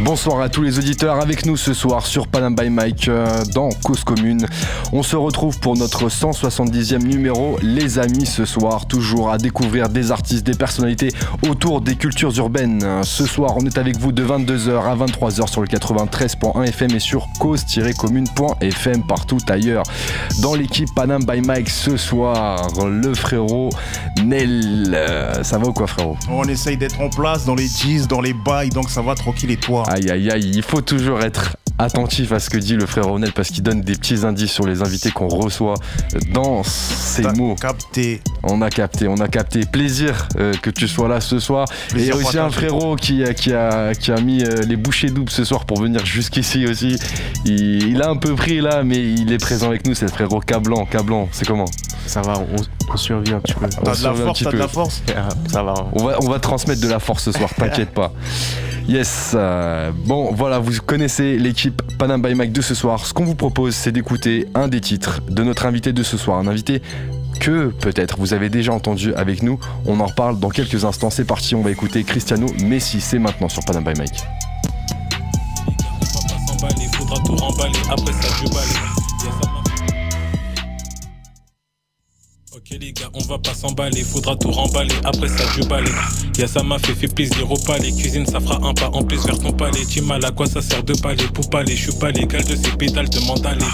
Bonsoir à tous les auditeurs avec nous ce soir sur Panam by Mike euh, dans Cause Commune. On se retrouve pour notre 170e numéro. Les amis, ce soir, toujours à découvrir des artistes, des personnalités autour des cultures urbaines. Ce soir, on est avec vous de 22h à 23h sur le 93.1 FM et sur cause-commune.fm partout ailleurs. Dans l'équipe Panam by Mike ce soir, le frérot Nel. Euh, ça va ou quoi, frérot? On essaye d'être en place dans les jeans, dans les bails, donc ça va tranquille et toi? Aïe aïe aïe, il faut toujours être attentif à ce que dit le frère Ronel parce qu'il donne des petits indices sur les invités qu'on reçoit dans ses mots. capté. On a capté, on a capté. Plaisir euh, que tu sois là ce soir. et il y a aussi un frérot qui, qui, a, qui a mis euh, les bouchées doubles ce soir pour venir jusqu'ici aussi. Il, a un peu pris là, mais il est présent avec nous, c'est le frérot Cablan. Cablan, c'est comment? Ça va, on, survit un petit peu. T'as de la force, t'as de la force? Ça va. On va, on va transmettre de la force ce soir, t'inquiète pas. Yes. Euh, bon, voilà, vous connaissez l'équipe Panam by Mike de ce soir. Ce qu'on vous propose, c'est d'écouter un des titres de notre invité de ce soir. Un invité que peut-être vous avez déjà entendu avec nous. On en reparle dans quelques instants. C'est parti, on va écouter Cristiano Messi. C'est maintenant sur Panam by Mike. Ok les gars, on va pas s'emballer, faudra tout remballer, après ça je balai. Y'a ça m'a fait, fait plaisir au palais, cuisine ça fera un pas en plus vers ton palais. Tu mal à quoi ça sert de palais, pour palais, je suis pas légal de ces pédales de mandaler.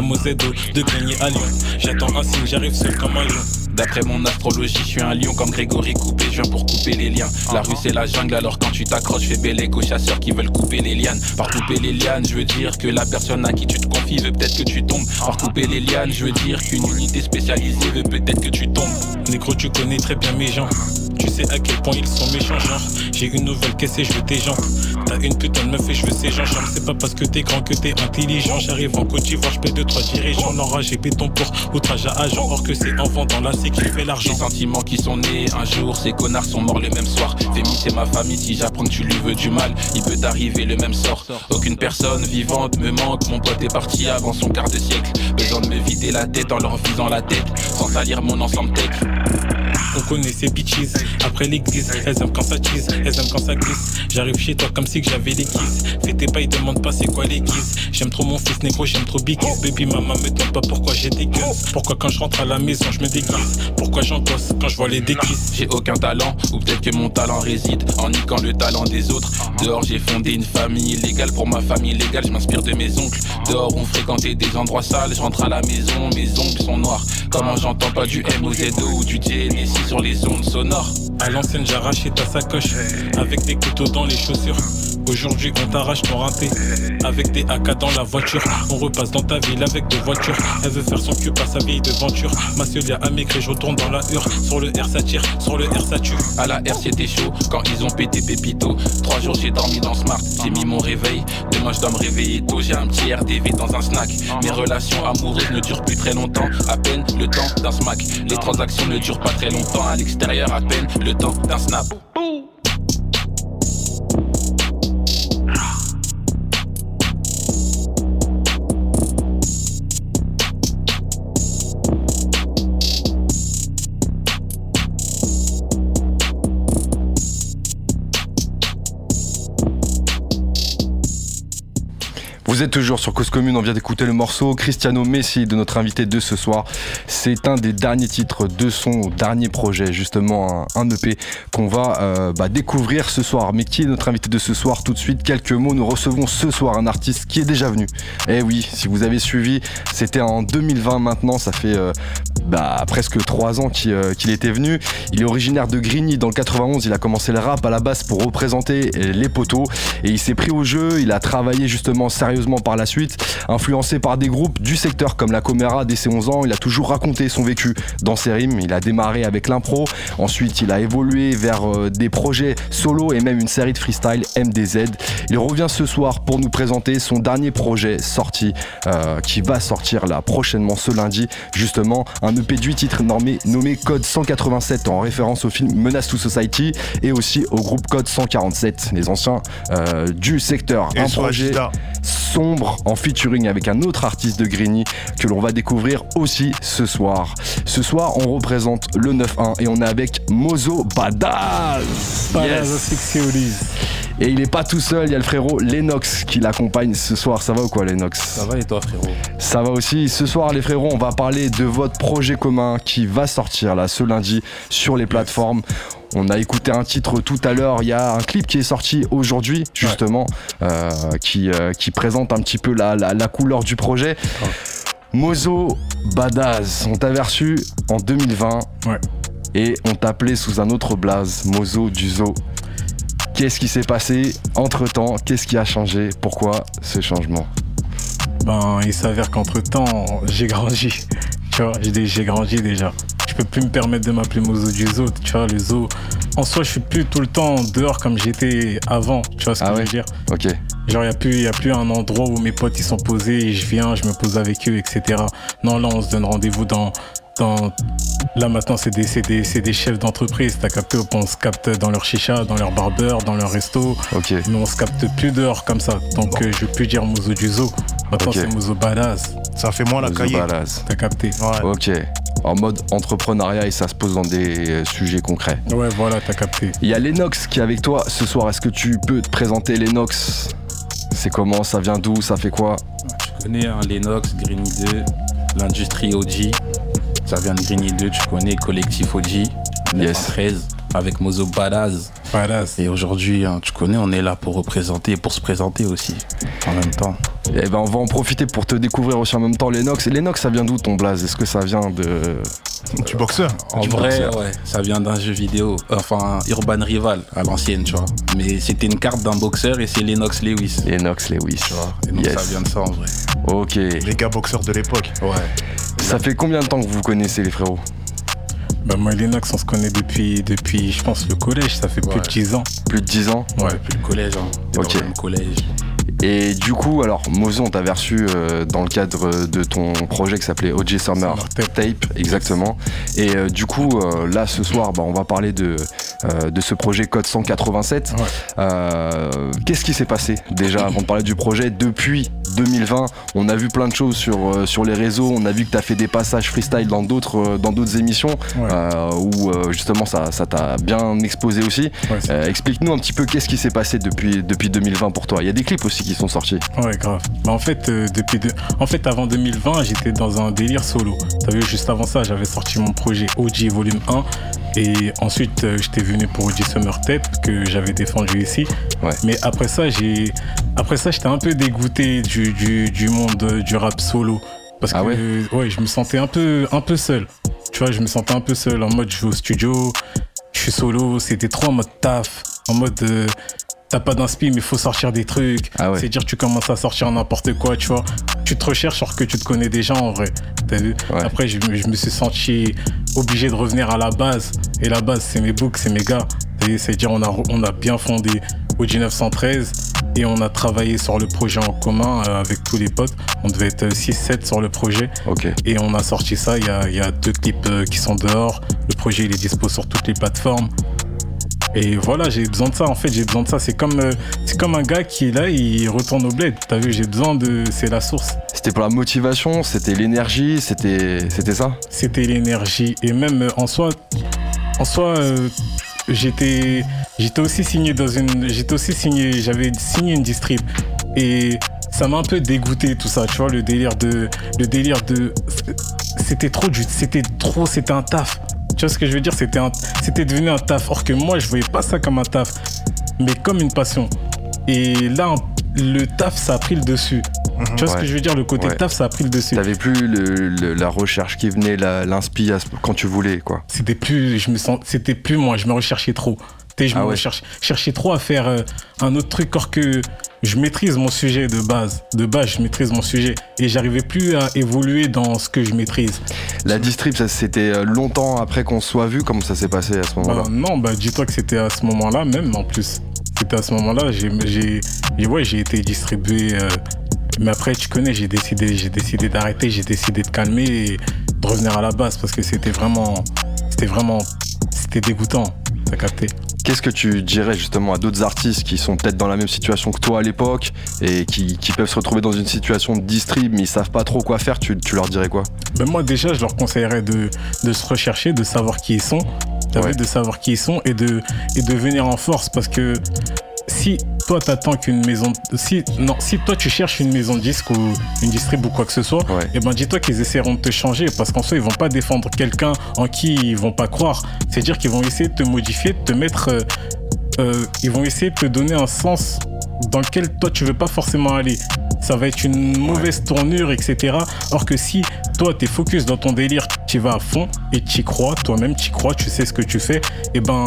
MOZO de grenier à Lyon, j'attends un signe, j'arrive seul comme un lion. D'après mon astrologie, je suis un lion comme Grégory Coupé, je viens pour couper les liens. La rue c'est la jungle, alors quand tu t'accroches, fais belle aux chasseurs qui veulent couper les lianes. Par couper les lianes, je veux dire que la personne à qui tu te confies veut peut-être que tu tombes. Par couper les lianes, je veux dire qu'une unité spécialisée veut peut-être que tu tombes. Négro, tu connais très bien mes gens. Tu sais à quel point ils sont méchants, genre. J'ai une nouvelle caisse et je tes gens. Une putain de meuf et je veux ces gens. C'est pas parce que t'es grand que t'es intelligent. J'arrive en Côte d'Ivoire, je paie deux, trois dirigeants. L'enrage et béton pour outrage à agent. Or que c'est en vendant la c'est qui fait l'argent. Les sentiments qui sont nés un jour, ces connards sont morts le même soir. Fémi, c'est ma famille. Si j'apprends que tu lui veux du mal, il peut t'arriver le même sort. Aucune personne vivante me manque. Mon pote est parti avant son quart de siècle. Besoin de me vider la tête en leur visant la tête. Sans salir mon ensemble tech. On connaît ces bitches après l'église. Elles aiment quand ça tease, elles aiment quand ça glisse. J'arrive chez toi comme si j'avais les keys. Fais tes pas, ils demandent pas c'est quoi les guises. J'aime trop mon fils négro, j'aime trop Big Baby, maman me demande pas pourquoi j'ai des gueules. Pourquoi quand je rentre à la maison, je me déguise? Pourquoi j'encosse quand je vois les déguises? J'ai aucun talent, ou peut-être que mon talent réside en niquant le talent des autres. Dehors, j'ai fondé une famille illégale. Pour ma famille légale, je m'inspire de mes oncles. Dehors, on fréquentait des endroits sales. Je rentre à la maison, mes ongles sont noirs. Comment j'entends pas du MOZO ou du DNSI sur les ondes sonores. À l'ancienne, j'ai arraché ta sacoche avec des couteaux dans les chaussures. Aujourd'hui, on t'arrache ton raté avec des AK dans la voiture. On repasse dans ta ville avec deux voitures. Elle veut faire son cul à sa vieille devanture. Ma seule a maigri, je retourne dans la hure. Sur le R, ça tire, sur le R, ça tue. À la R, c'était chaud quand ils ont pété Pépito. Trois jours, j'ai dormi dans Smart, j'ai mis mon réveil. Demain, je dois me réveiller tôt. J'ai un petit RDV dans un snack. Mes relations amoureuses ne durent plus très longtemps. À peine le temps d'un smack. Les transactions ne durent pas très longtemps. À l'extérieur, à peine le temps d'un snap. Vous êtes toujours sur Cause Commune, on vient d'écouter le morceau Cristiano Messi de notre invité de ce soir. C'est un des derniers titres de son dernier projet, justement un, EP qu'on va euh, bah, découvrir ce soir. Mais qui est notre invité de ce soir Tout de suite, quelques mots. Nous recevons ce soir un artiste qui est déjà venu. Eh oui, si vous avez suivi, c'était en 2020 maintenant, ça fait euh, bah, presque trois ans euh, qu'il était venu. Il est originaire de Grigny dans le 91, il a commencé le rap à la base pour représenter les poteaux et il s'est pris au jeu, il a travaillé justement sérieusement par la suite. Influencé par des groupes du secteur comme la Comera dès ses 11 ans, il a toujours raconté son vécu dans ses rimes. Il a démarré avec l'impro, ensuite il a évolué vers euh, des projets solo et même une série de freestyle MDZ. Il revient ce soir pour nous présenter son dernier projet sorti, euh, qui va sortir là prochainement ce lundi, justement EP de 8 titres nommé, nommé Code 187 en référence au film Menace to Society et aussi au groupe Code 147, les anciens euh, du secteur. un projet sombre en featuring avec un autre artiste de Grigny que l'on va découvrir aussi ce soir. Ce soir, on représente le 9-1 et on est avec Mozo Badass. Badass Oldies. Et il est pas tout seul, il y a le frérot Lennox qui l'accompagne ce soir. Ça va ou quoi Lennox? Ça va et toi frérot? Ça va aussi. Ce soir les frérots, on va parler de votre projet commun qui va sortir là ce lundi sur les plateformes. On a écouté un titre tout à l'heure, il y a un clip qui est sorti aujourd'hui justement euh, qui, euh, qui présente un petit peu la, la- la couleur du projet. Mozo Badass, on t'a reçu en 2020 Ouais. et on t'appelait sous un autre blaze, Mozo du Zoo. Qu'est-ce qui s'est passé entre temps Qu'est-ce qui a changé? Pourquoi ce changement? Ben, il s'avère qu'entre temps, j'ai grandi. Tu vois, j'ai j'ai grandi déjà. Je peux plus me permettre de m'appeler Mozo du zoo. Tu vois, le zoo. En soi, je suis plus tout le temps dehors comme j'étais avant. Tu vois ce que Ah je ouais? veux dire Ok. Genre, il n'y a, plus- y a plus un endroit où mes potes ils sont posés et je viens, je me pose avec eux, etc. Non, là, on se donne rendez-vous dans. Dans... Là, maintenant, c'est des, c'est des, chefs d'entreprise. T'as capté On se capte dans leur chicha, dans leur barbeur, dans leur resto. Ok. Mais on se capte plus dehors comme ça. Donc, euh, je veux plus dire Mozo du zoo. Maintenant, c'est Mozo Badass. Ça fait moins la cahier. T'as capté Ouais. Ok. En mode entrepreneuriat et ça se pose dans des euh, sujets concrets. Ouais, voilà, t'as capté. Il y a Lennox qui est avec toi ce soir. Est-ce que tu peux te présenter Lennox C'est comment? Ça vient d'où? Ça fait quoi? Tu connais hein, Lennox, Greeny 2, l'industrie OG. Ça vient de Greeny 2, tu connais, collectif OG, 913, avec Mozo Badass. Badass. Et aujourd'hui, hein, tu connais, on est là pour représenter et pour se présenter aussi en même temps. Eh ben on va en profiter pour te découvrir aussi en même temps Lennox. Et Lennox, ça vient d'où ton blaze? Est-ce que ça vient de Tu boxeur En Du vrai, boxeur. ouais, ça vient d'un jeu vidéo, enfin Urban Rival à l'ancienne, tu vois. Mais c'était une carte d'un boxeur et c'est Lennox Lewis. Lennox Lewis Tu vois. Et donc Yes. ça vient de ça en vrai. Ok. Les gars boxeurs de l'époque. Ouais. Ça fait combien de temps que vous vous connaissez les frérots Bah, moi et Lennox, on se connaît depuis, depuis, je pense, le collège. Ça fait plus de 10 ans. Plus de 10 ans Ouais. Depuis le collège, hein. Ok. dans le collège. Et du coup, alors, Mozo, on t'avait reçu euh, dans le cadre de ton projet qui s'appelait OJ Summer Tape. Tape, exactement. Et euh, du coup, euh, là, ce soir, bah, on va parler de, euh, de ce projet Code 187. Ouais. Euh, Qu'est-ce qui s'est passé déjà avant de parler du projet? Depuis 2020 On a vu plein de choses sur, euh, sur les réseaux. On a vu que tu as fait des passages freestyle dans d'autres dans d'autres émissions Ouais. euh, où euh, justement ça ça t'a bien exposé aussi. Ouais, Euh, Explique-nous un petit peu qu'est-ce qui s'est passé depuis, depuis 2020 pour toi. Il y a des clips aussi qui sont sortis. Ouais, grave. Bah, en fait, euh, depuis de... en fait, avant 2020, j'étais dans un délire solo. T'as vu, juste avant ça, j'avais sorti mon projet OG Volume 1. Et ensuite, euh, j'étais venu pour OG Summer Tape, que j'avais défendu ici. Ouais. Mais après ça, j'ai, après ça, j'étais un peu dégoûté du, du, du monde euh, du rap solo. Parce Ah que, ouais euh, ouais, je me sentais un peu, un peu seul. Tu vois, je me sentais un peu seul. En mode, je vais au studio, je suis solo. C'était trop en mode taf. En mode, euh, t'as pas d'inspi, mais faut sortir des trucs. Ah ouais. C'est dire tu commences à sortir n'importe quoi, tu vois. Tu te recherches alors que tu te connais déjà en vrai. T'as vu Ouais. Après, je, me- je me suis senti obligé de revenir à la base. Et la base, c'est mes books, c'est mes gars. C'est-à-dire, on a, on a bien fondé OG 913 et on a travaillé sur le projet en commun euh, avec tous les potes. On devait être 6-7 sur le projet. Et on a sorti ça. Il y a, il y a deux clips euh, qui sont dehors. Le projet, il est dispo sur toutes les plateformes. Et voilà, j'ai besoin de ça. En fait, j'ai besoin de ça. C'est comme, euh, c'est comme un gars qui est là, il retourne au bled. T'as vu, j'ai besoin de. C'est la source. C'était pour la motivation, c'était l'énergie, c'était c'était ça? C'était l'énergie. Et même euh, en soi, en soi, euh, j'étais, j'étais aussi signé dans une, j'étais aussi signé, j'avais signé une distrib. Et ça m'a un peu dégoûté tout ça. Tu vois, le délire de, le délire de, c'était trop du, c'était trop, c'était un taf. Tu vois ce que je veux dire? C'était devenu un taf. Or que moi, je voyais pas ça comme un taf, mais comme une passion. Et là, le taf, ça a pris le dessus. Tu vois ce Mhm. Que je veux dire? Le côté Ouais. taf, ça a pris le dessus. T'avais plus le- le- la recherche qui venait, la- l'inspi à ce- quand tu voulais, quoi. c'était plus je me sens c'était plus moi je me recherchais trop je Ah me ouais. cherchais trop à faire euh, un autre truc or que je maîtrise mon sujet de base. De base je maîtrise mon sujet. Et j'arrivais plus à évoluer dans ce que je maîtrise. La distrib, ça c'était euh, longtemps après qu'on soit vu, comment ça s'est passé à ce moment-là? Bah, non bah dis-toi que c'était à ce moment là même en plus. C'était à ce moment là j'ai j'ai ouais j'ai été distribué euh, mais après tu connais j'ai décidé j'ai décidé d'arrêter j'ai décidé de calmer et de revenir à la base parce que c'était vraiment c'était vraiment c'était dégoûtant t'as capté? Qu'est-ce que tu dirais justement à d'autres artistes qui sont peut-être dans la même situation que toi à l'époque et qui, qui peuvent se retrouver dans une situation de distrib mais ils savent pas trop quoi faire, tu, tu leur dirais quoi? Ben moi déjà je leur conseillerais de, de se rechercher, de savoir qui ils sont, Ouais. de savoir qui ils sont et de, et de venir en force parce que si toi t'attends qu'une maison si non si toi tu cherches une maison de disque ou une distrib ou quoi que ce soit Ouais. et ben dis-toi qu'ils essaieront de te changer parce qu'en soi ils vont pas défendre quelqu'un en qui ils vont pas croire c'est à dire qu'ils vont essayer de te modifier de te mettre euh, euh, ils vont essayer de te donner un sens dans lequel toi tu veux pas forcément aller. Ça va être une mauvaise tournure, etc. Or que si toi t'es focus dans ton délire, tu vas à fond et tu crois, toi-même tu crois, tu sais ce que tu fais, et ben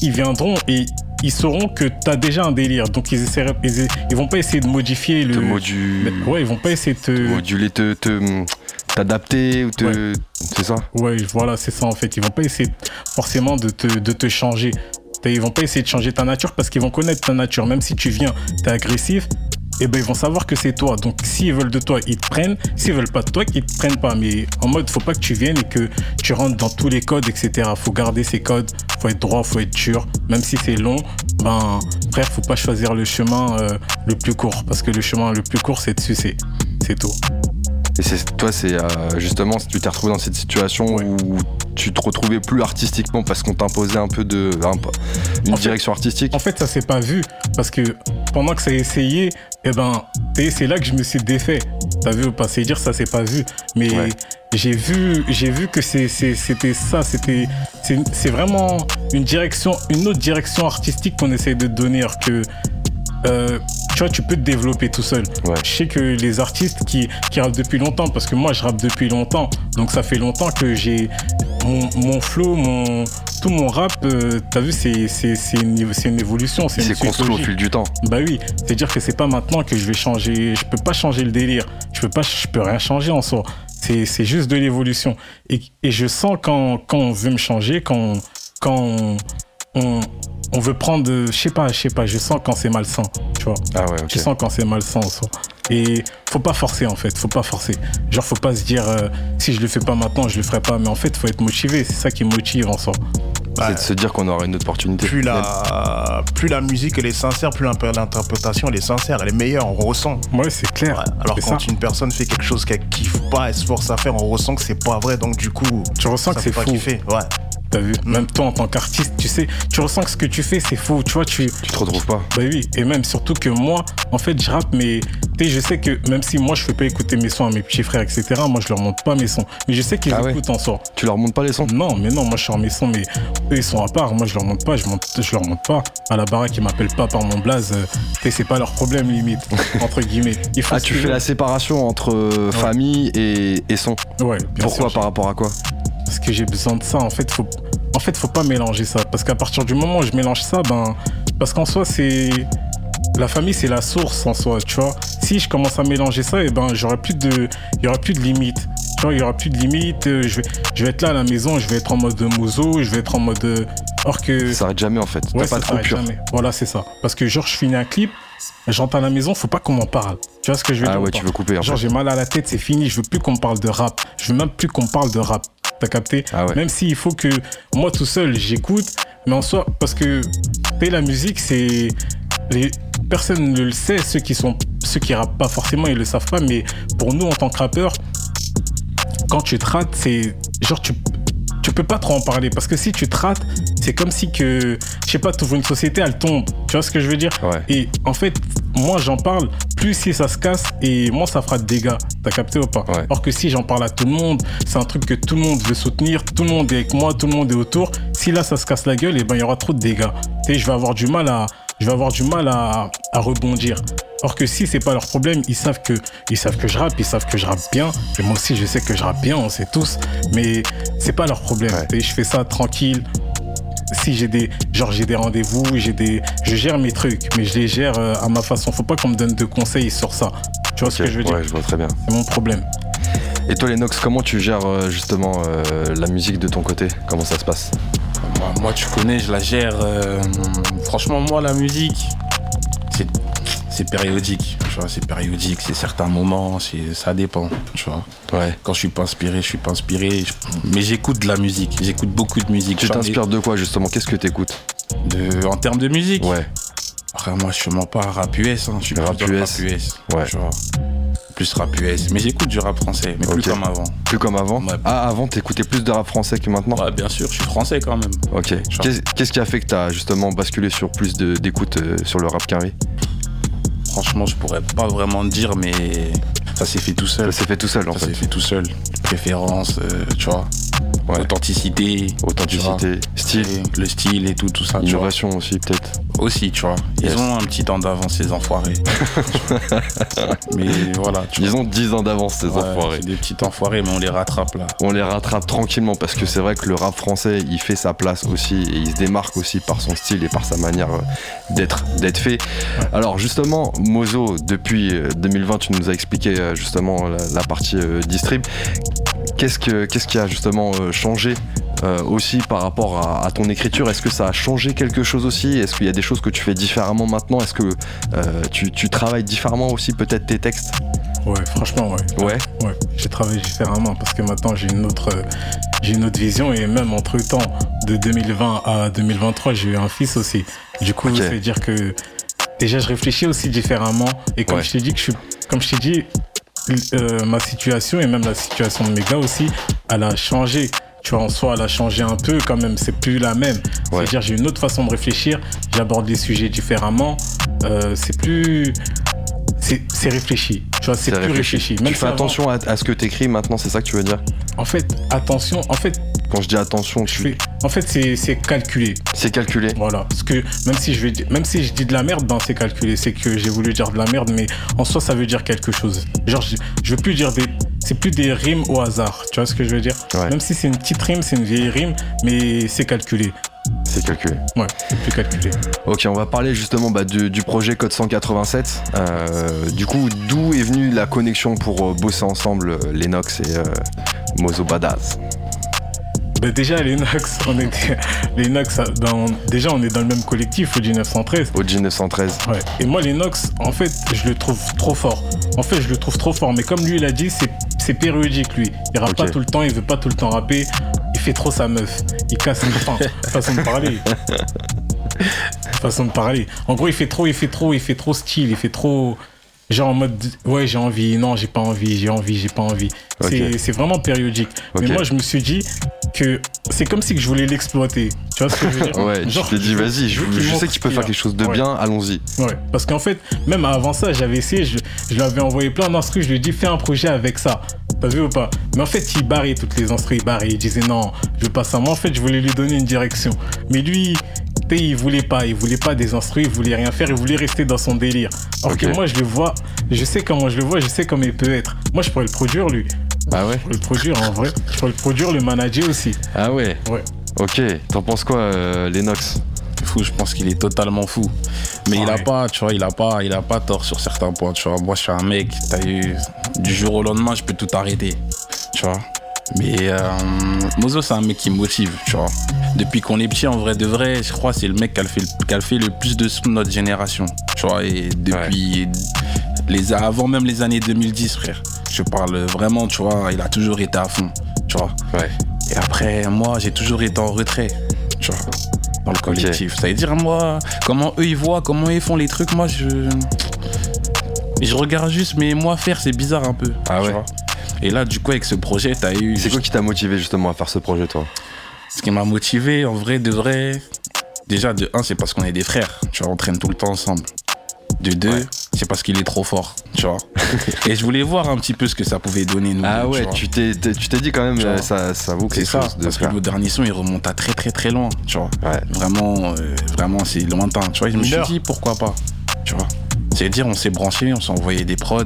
ils viendront et ils sauront que t'as déjà un délire. Donc ils essaieront, ils, ils vont pas essayer de modifier le. Te modu- Ouais, ils vont pas essayer de te. moduler, te, te- t'adapter ou te. C'est ça? Ouais, voilà, c'est ça en fait. Ils vont pas essayer forcément de te, de te changer. Ils vont pas essayer de changer ta nature parce qu'ils vont connaître ta nature. Même si tu viens, t'es agressif, et ben ils vont savoir que c'est toi. Donc s'ils veulent de toi, ils te prennent. S'ils veulent pas de toi, ils te prennent pas. Mais en mode, faut pas que tu viennes et que tu rentres dans tous les codes, etc. Faut garder ces codes. Faut être droit, faut être sûr. Même si c'est long, ben frère, faut pas choisir le chemin euh, le plus court parce que le chemin le plus court, c'est de sucer. C'est tout. Et c'est toi, c'est euh, justement, tu t'es retrouvé dans cette situation Ouais. où tu te retrouvais plus artistiquement parce qu'on t'imposait un peu de. un une En fait- direction artistique En fait, ça s'est pas vu parce que pendant que ça a essayé, eh ben, c'est là que je me suis défait. T'as vu ou pas C'est dire ça s'est pas vu, mais Ouais. j'ai vu, j'ai vu que c'est- c'est- c'était ça, c'était, c'est c'est vraiment une direction, une autre direction artistique qu'on essaye de donner, alors que euh, tu vois, tu peux te développer tout seul. Ouais. Je sais que les artistes qui, qui rappent depuis longtemps, parce que moi je rappe depuis longtemps, donc ça fait longtemps que j'ai mon, mon flow, mon, tout mon rap, euh, t'as vu, c'est c'est- c'est une, c'est une évolution. C'est une construit au fil du temps. Bah oui, c'est-à-dire que c'est pas maintenant que je vais changer, je peux pas changer le délire, je peux pas, je peux rien changer en soi. C'est c'est juste de l'évolution. Et, et je sens quand, quand on veut me changer, quand, quand on, on, on veut prendre, de- je sais pas, je sais pas, je sens quand c'est malsain, tu vois. Ah ouais. Je sens quand c'est malsain en soi. Et faut pas forcer en fait, faut pas forcer. Genre faut pas se dire euh, si je le fais pas maintenant, je le ferai pas. Mais en fait, faut être motivé, c'est ça qui motive en soi. C'est de se dire qu'on aura une opportunité. Plus la, plus la musique elle est sincère, plus l'interprétation elle est sincère, elle est meilleure, on ressent. Ouais, c'est clair. Ouais, Alors quand ça. une personne fait quelque chose qu'elle kiffe pas, elle se force à faire, on ressent que c'est pas vrai, donc du coup, Tu ressens ça que c'est faux. kiffer. Ouais. T'as vu Même toi en tant qu'artiste, tu sais, tu ressens que ce que tu fais c'est faux. Tu vois, tu. Tu te retrouves pas. Bah oui, et même surtout que moi, en fait, je rappe, mais tu sais, je sais que même si moi je fais pas écouter mes sons à mes petits frères, etc., moi je leur montre pas mes sons. Mais je sais qu'ils Ah ouais écoutent en soi. Tu leur montres pas les sons? Non, mais non, moi je sors mes sons, mais eux ils sont à part. Moi je leur montre pas, je, monte, je leur montre pas. À la baraque, ils m'appellent pas par mon blaze. euh, tu c'est pas leur problème limite, entre guillemets. Il faut Ah, tu fais la séparation entre euh, famille et, et son. Ouais, bien Pourquoi? sûr, Par rapport à quoi? Parce que j'ai besoin de ça. En fait, faut, en faut pas mélanger ça. Parce qu'à partir du moment où je mélange ça, ben, parce qu'en soi, c'est la famille, c'est la source en soi, tu. Si je commence à mélanger ça, et ben, j'aurai plus de, il y aura plus de limites. Il y aura plus de limites. euh, Je vais, je vais être là à la maison, je vais être en mode mozo, je vais être en mode. euh, Or que. Ça s'arrête jamais en fait. Ouais, T'as pas de ça jamais. Voilà, c'est ça. Parce que genre, je finis un clip, j'entre à la maison, faut pas qu'on m'en parle. Tu vois ce que je veux Ah dire ou ouais, tu veux couper en Genre, j'ai mal à la tête, c'est fini, je veux plus qu'on me parle de rap. Je veux même plus qu'on me parle de rap. T'as capté Ah ouais. Même s'il faut que moi tout seul, j'écoute, mais en soi, parce que la musique, c'est. Les... Personne ne le sait, ceux qui sont. Ceux qui rappent pas forcément, ils le savent pas, mais pour nous, en tant que rappeurs, quand tu te rates, c'est. Genre, tu. Tu peux pas trop en parler parce que si tu te rates, c'est comme si que, je sais pas, tu ouvres une société, elle tombe. Tu vois ce que je veux dire? Ouais. Et en fait, moi j'en parle, plus si ça se casse et moins ça fera de dégâts. T'as capté ou pas? Ouais. Or que si j'en parle à tout le monde, c'est un truc que tout le monde veut soutenir, tout le monde est avec moi, tout le monde est autour. Si là ça se casse la gueule, et ben il y aura trop de dégâts. Tu sais, je vais avoir du mal à, je vais avoir du mal à, à rebondir. Or que si c'est pas leur problème, ils savent que ils savent que je rappe, ils savent que je rappe bien. Et moi aussi je sais que je rappe bien, on sait tous. Mais c'est pas leur problème. Ouais. Sais, je fais ça tranquille. Si j'ai des genre j'ai des rendez-vous, j'ai des je gère mes trucs, mais je les gère euh, à ma façon. Faut pas qu'on me donne de conseils sur ça. Tu vois ce que je veux dire? Ouais, je vois très bien. C'est mon problème. Et toi, Lennox, comment tu gères euh, justement euh, la musique de ton côté? Comment ça se passe? Moi, moi, tu connais, je la gère. euh, franchement, moi, la musique, c'est, c'est périodique. Tu vois, c'est périodique, c'est certains moments, c'est, ça dépend. Tu vois. Ouais. Quand je suis pas inspiré, je suis pas inspiré. je- mais j'écoute de la musique. J'écoute beaucoup de musique. Tu t'inspires de quoi justement? Qu'est-ce que t'écoutes? De, en termes de musique? Ouais. Après, moi, je suis vraiment pas rap US. Hein. Je suis Rap plus US. rap US. Ouais. tu vois. Plus rap US. Mais j'écoute du rap français, mais plus comme avant. Plus comme avant. Ouais. Ah, avant, t'écoutais plus de rap français que maintenant Ouais, bien sûr, je suis français quand même. Ok. Qu'est-ce qui a fait que t'as justement basculé sur plus d'écoute euh, sur le rap carré? Franchement, je pourrais pas vraiment dire, mais ça s'est fait tout seul. Ça s'est fait tout seul en Ça s'est fait. fait tout seul. Préférence, euh, tu vois. Ouais. Authenticité. Style, Le style et tout, tout ça. innovation aussi peut-être. Aussi, tu vois. Ils Yes. ont un petit temps d'avance, ces enfoirés. mais voilà, tu vois. Ils ont 10 ans d'avance ces Ouais, enfoirés. des petits enfoirés, mais on les rattrape là. On les rattrape tranquillement parce que c'est vrai que le rap français il fait sa place aussi et il se démarque aussi par son style et par sa manière euh, d'être d'être fait. Alors justement Mozo depuis euh, 2020 tu nous as expliqué euh, justement la, la partie euh, distrib. Qu'est-ce que qu'est-ce qui a justement euh, changé euh, aussi par rapport à, à ton écriture? Est-ce que ça a changé quelque chose aussi? Est-ce qu'il y a des choses que tu fais différemment maintenant? Est-ce que euh, tu, tu travailles différemment aussi peut-être tes textes? Ouais, franchement, ouais. Ouais? Ouais, j'ai travaillé différemment parce que maintenant j'ai une autre, euh, j'ai une autre vision et même entre temps de 2020 à 2023 j'ai eu un fils aussi. Du coup, ça veut dire que déjà je réfléchis aussi différemment et comme Ouais. je t'ai dit que je suis, comme je t'ai dit, euh, ma situation et même la situation de mes gars aussi, elle a changé. Tu vois, en soi, elle a changé un peu quand même. C'est plus la même. Ouais. C'est-à-dire, j'ai une autre façon de réfléchir. J'aborde les sujets différemment. Euh, c'est plus, c'est réfléchi. Tu vois, c'est plus réfléchi. Même Tu si fais avant- attention à, à ce que t'écris maintenant, c'est ça que tu veux dire? En fait, attention. En fait, Quand je dis attention, je tu... fais. En fait, c'est c'est calculé. c'est calculé. Voilà. Parce que même si je vais, même si je dis de la merde, ben c'est calculé. C'est que j'ai voulu dire de la merde, mais en soi, ça veut dire quelque chose. Genre, je, je veux plus dire des. C'est plus des rimes au hasard. Tu vois ce que je veux dire? Ouais. Même si c'est une petite rime, c'est une vieille rime, mais c'est calculé. C'est calculé. Ouais, c'est plus calculé. Ok, on va parler justement bah, du, du projet Code 187. Euh, du coup, d'où est venue la connexion pour euh, bosser ensemble euh, Lennox et euh, Mozo Badass? Ben déjà, les Nox, on était. Les Nox, dans- déjà, on est dans le même collectif, au 913. OG 913. Ouais. Et moi, les Nox, en fait, je le trouve trop fort. En fait, je le trouve trop fort. Mais comme lui, il a dit, c'est, c'est périodique, lui. Il rappe pas tout le temps, il veut pas tout le temps rapper. Il fait trop sa meuf. Il casse une fin. façon de parler. façon de parler. En gros, il fait trop, il fait trop, il fait trop style, il fait trop. Genre en mode, ouais, j'ai envie, non, j'ai pas envie, j'ai envie, j'ai pas envie. C'est, Ok. c'est vraiment périodique. Ok. Mais moi, je me suis dit que c'est comme si je voulais l'exploiter. Tu vois ce que je veux dire? Ouais, Genre, tu t'es dit, vas-y, je, je sais qu'il peut faire quelque chose de Ouais. bien, allons-y. Ouais, parce qu'en fait, même avant ça, j'avais essayé, je, je lui avais envoyé plein d'instrus, je lui ai dit fais un projet avec ça. T'as vu ou pas? Mais en fait, il barrait toutes les instrus, il barrait, il disait non, je veux pas ça. Moi, en fait, je voulais lui donner une direction. Mais lui, il voulait pas, il voulait pas des instrus, il voulait rien faire, il voulait rester dans son délire. Alors que moi, je le vois, je sais comment je le vois, je sais comment il peut être. Moi, je pourrais le produire, lui. Ah ouais Je pourrais le produire, en vrai. Je pourrais le produire, le manager aussi. Ah ouais Ouais. Ok, t'en penses quoi, euh, Lennox? Fou, je pense qu'il est totalement fou. Mais il a Ouais. pas, tu vois, il a pas, il a pas tort sur certains points, tu vois. Moi, je suis un mec, t'as eu, du jour au lendemain, je peux tout arrêter, tu vois. Mais euh, Mozo, c'est un mec qui me motive, tu vois. Depuis qu'on est petit, en vrai de vrai, je crois que c'est le mec qui a, le fait, qui a le fait le plus de sons de notre génération, tu vois. Et depuis les avant même les années 2010, frère. Je parle vraiment, tu vois, il a toujours été à fond, tu vois. Ouais. Et après, moi, j'ai toujours été en retrait, tu vois, dans le collectif. Ça veut dire, moi, comment eux ils voient, comment ils font les trucs, moi, je. Je regarde juste, mais moi, faire, c'est bizarre un peu. Ah tu ouais. vois. Et là, du coup, avec ce projet, t'as eu. C'est quoi qui t'a motivé justement à faire ce projet, toi? Ce qui m'a motivé, en vrai, de vrai. Déjà, de un, c'est parce qu'on est des frères, tu vois, on traîne tout le temps ensemble. De deux, Ouais. C'est parce qu'il est trop fort, tu vois. Et je voulais voir un petit peu ce que ça pouvait donner, nous. Ah ouais, tu t'es t'es- tu t'es dit quand même, euh, ça, ça vaut C'est quelque ça, chose de parce que le dernier son, il remonte à très très très loin, tu vois. Ouais. Vraiment, euh, vraiment, c'est lointain. Tu vois, je me suis Mineur. dit pourquoi pas, tu vois. C'est-à-dire, on s'est branché, on s'est envoyé des prods.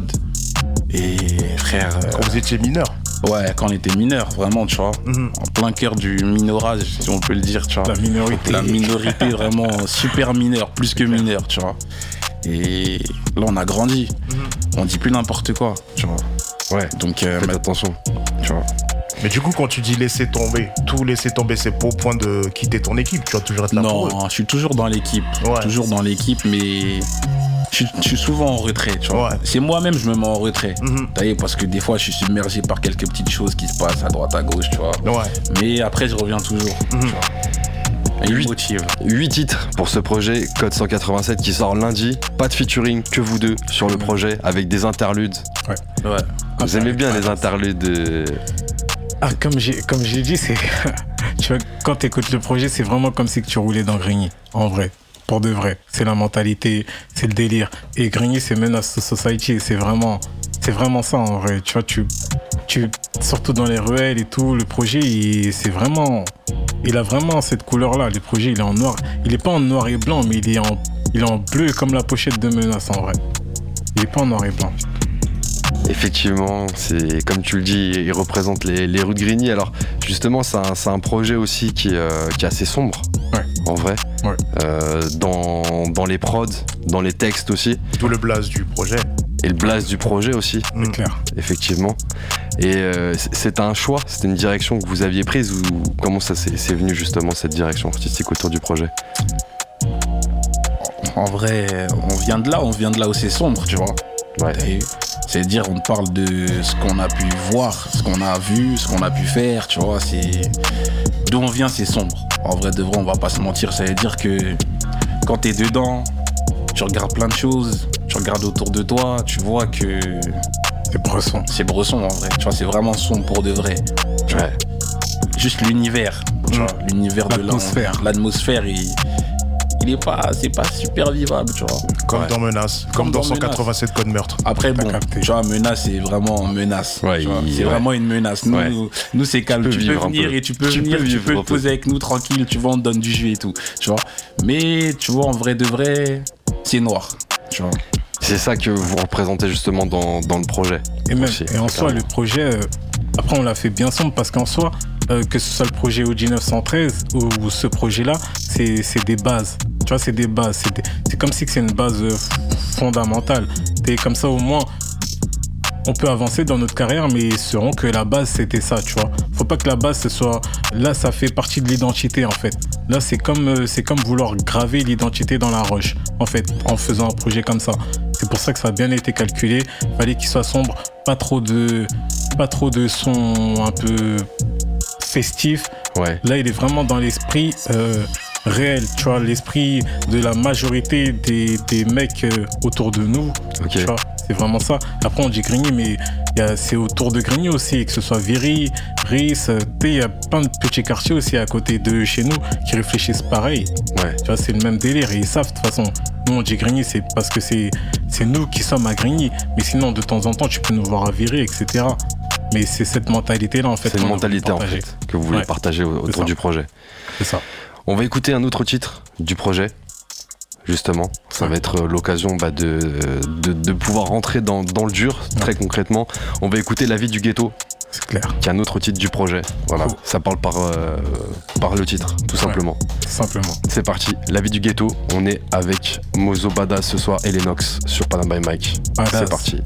Et frère, euh, Quand vous étiez mineur. ouais, quand on était mineur, vraiment, tu vois, Mhm. en plein cœur du minorage, si on peut le dire, tu vois. La minorité. La minorité vraiment super mineure, plus que mineure, tu vois. Et là, on a grandi. On dit plus n'importe quoi, tu vois. Ouais. Donc, euh, Faites ma- attention. tu vois. Mais du coup, quand tu dis laisser tomber, tout laisser tomber, c'est pas au point de quitter ton équipe. Tu vas toujours être là pour eux. Non, je suis toujours dans l'équipe. Ouais. Toujours dans l'équipe, mais je, suis- je suis souvent en retrait, tu vois. Ouais. C'est moi-même, je me mets en retrait. Mhm. T'as vu, parce que des fois, je suis submergé par quelques petites choses qui se passent à droite, à gauche, tu vois. Ouais. Mais après, je reviens toujours. Mhm. tu vois. Il Huit. motive. 8 titres pour ce projet Code 187 qui sort lundi. Pas de featuring, que vous deux sur le projet avec des interludes. Ouais. Vous aimez bien les interludes euh, Ah, comme j'ai comme j'ai dit, c'est. tu vois, quand tu écoutes le projet, c'est vraiment comme si que tu roulais dans Grigny. En vrai. Pour de vrai. C'est la mentalité, c'est le délire. Et Grigny, c'est Menace to Society. et C'est vraiment. C'est vraiment ça en vrai. Tu vois, tu. tu surtout dans les ruelles et tout, le projet, c'est vraiment. Il a vraiment cette couleur-là. Le projet, il est en noir. Il est pas en noir et blanc, mais il est en, il est en bleu comme la pochette de Menace en vrai. Il est pas en noir et blanc. Effectivement, c'est comme tu le dis, il représente les, les rues de Grigny. Alors justement, c'est un, c'est un projet aussi qui, euh, qui est assez sombre, Ouais. en vrai. Ouais. Euh, dans, dans les prods, dans les textes aussi, Tout le blaze du projet. Et le blast du projet aussi, C'est clair. effectivement. Et euh, c'est un choix, c'était une direction que vous aviez prise ou comment ça s'est c'est venu justement cette direction artistique autour du projet? En vrai, on vient de là, on vient de là où c'est sombre, tu vois. Ouais. C'est-à-dire, on parle de ce qu'on a pu voir, ce qu'on a vu, ce qu'on a pu faire, tu vois. C'est d'où on vient, c'est sombre. En vrai, de vrai, on va pas se mentir. Ça veut dire que quand t'es dedans, tu regardes plein de choses, tu regardes autour de toi, tu vois que C'est Bresson. c'est Bresson en vrai. Tu vois, c'est vraiment sombre pour de vrai. Tu vois. Juste l'univers, tu vois, l'univers de L'atmosphère. L'atmosphère, il, il est pas, c'est pas super vivable, tu vois. Comme Ouais. dans Menace. Comme, Comme dans, dans 187 Code Meurtre. Après, bon, capté. tu vois, menace, c'est vraiment menace. Ouais, c'est ouais. vraiment une menace. Nous, Ouais. nous c'est calme. peux Tu peux, venir peu. et tu peux Tu venir, peux tu peux te peu. poser avec nous tranquille, tu vois, on te donne du jus et tout. Tu vois. Mais, tu vois, en vrai de vrai, c'est noir. Tu vois. C'est ça que vous représentez justement dans, dans le projet. Et même, Aussi, et en soi, le projet, euh, après, on l'a fait bien sombre parce qu'en soi, euh, que ce soit le projet OG 913 ou, ou ce projet-là, c'est c'est des bases. Tu vois, c'est des bases. C'est des- c'est comme si c'est une base euh, fondamentale. Et comme ça, au moins, on peut avancer dans notre carrière, mais seront que la base, c'était ça, tu vois. Faut pas que la base, ce soit. Là, ça fait partie de l'identité, en fait. Là, c'est comme, euh, c'est comme vouloir graver l'identité dans la roche, en fait, en faisant un projet comme ça. C'est pour ça que ça a bien été calculé. Fallait qu'il soit sombre, pas trop de, pas trop de sons un peu festifs. Ouais. Là, il est vraiment dans l'esprit euh, réel, tu vois, l'esprit de la majorité des, des mecs euh, autour de nous. Tu vois, c'est vraiment ça. Après, on dit Grigny, mais c'est autour de Grigny aussi, que ce soit Viry, Ris, euh, il y a plein de petits quartiers aussi à côté de chez nous qui réfléchissent pareil. Ouais. Tu vois, c'est le même délire et ils savent de toute façon. Nous, on dit Grigny, c'est parce que c'est nous qui sommes à Grigny. Mais sinon, de temps en temps, tu peux nous voir à Viry, etc. Mais c'est cette mentalité-là, en fait. C'est une mentalité en fait que vous voulez Ouais. partager autour du projet. C'est ça. On va écouter un autre titre du projet. Justement, ça va être euh, l'occasion bah, de, de, de pouvoir rentrer dans, dans le dur, très concrètement. On va écouter La vie du ghetto, C'est clair. qui est un autre titre du projet. Voilà, Cool. ça parle par, euh, par le titre, tout simplement. Simplement. C'est parti, La vie du ghetto. On est avec Mozo Bada ce soir et Lennox sur Panama by Mike. C'est parti.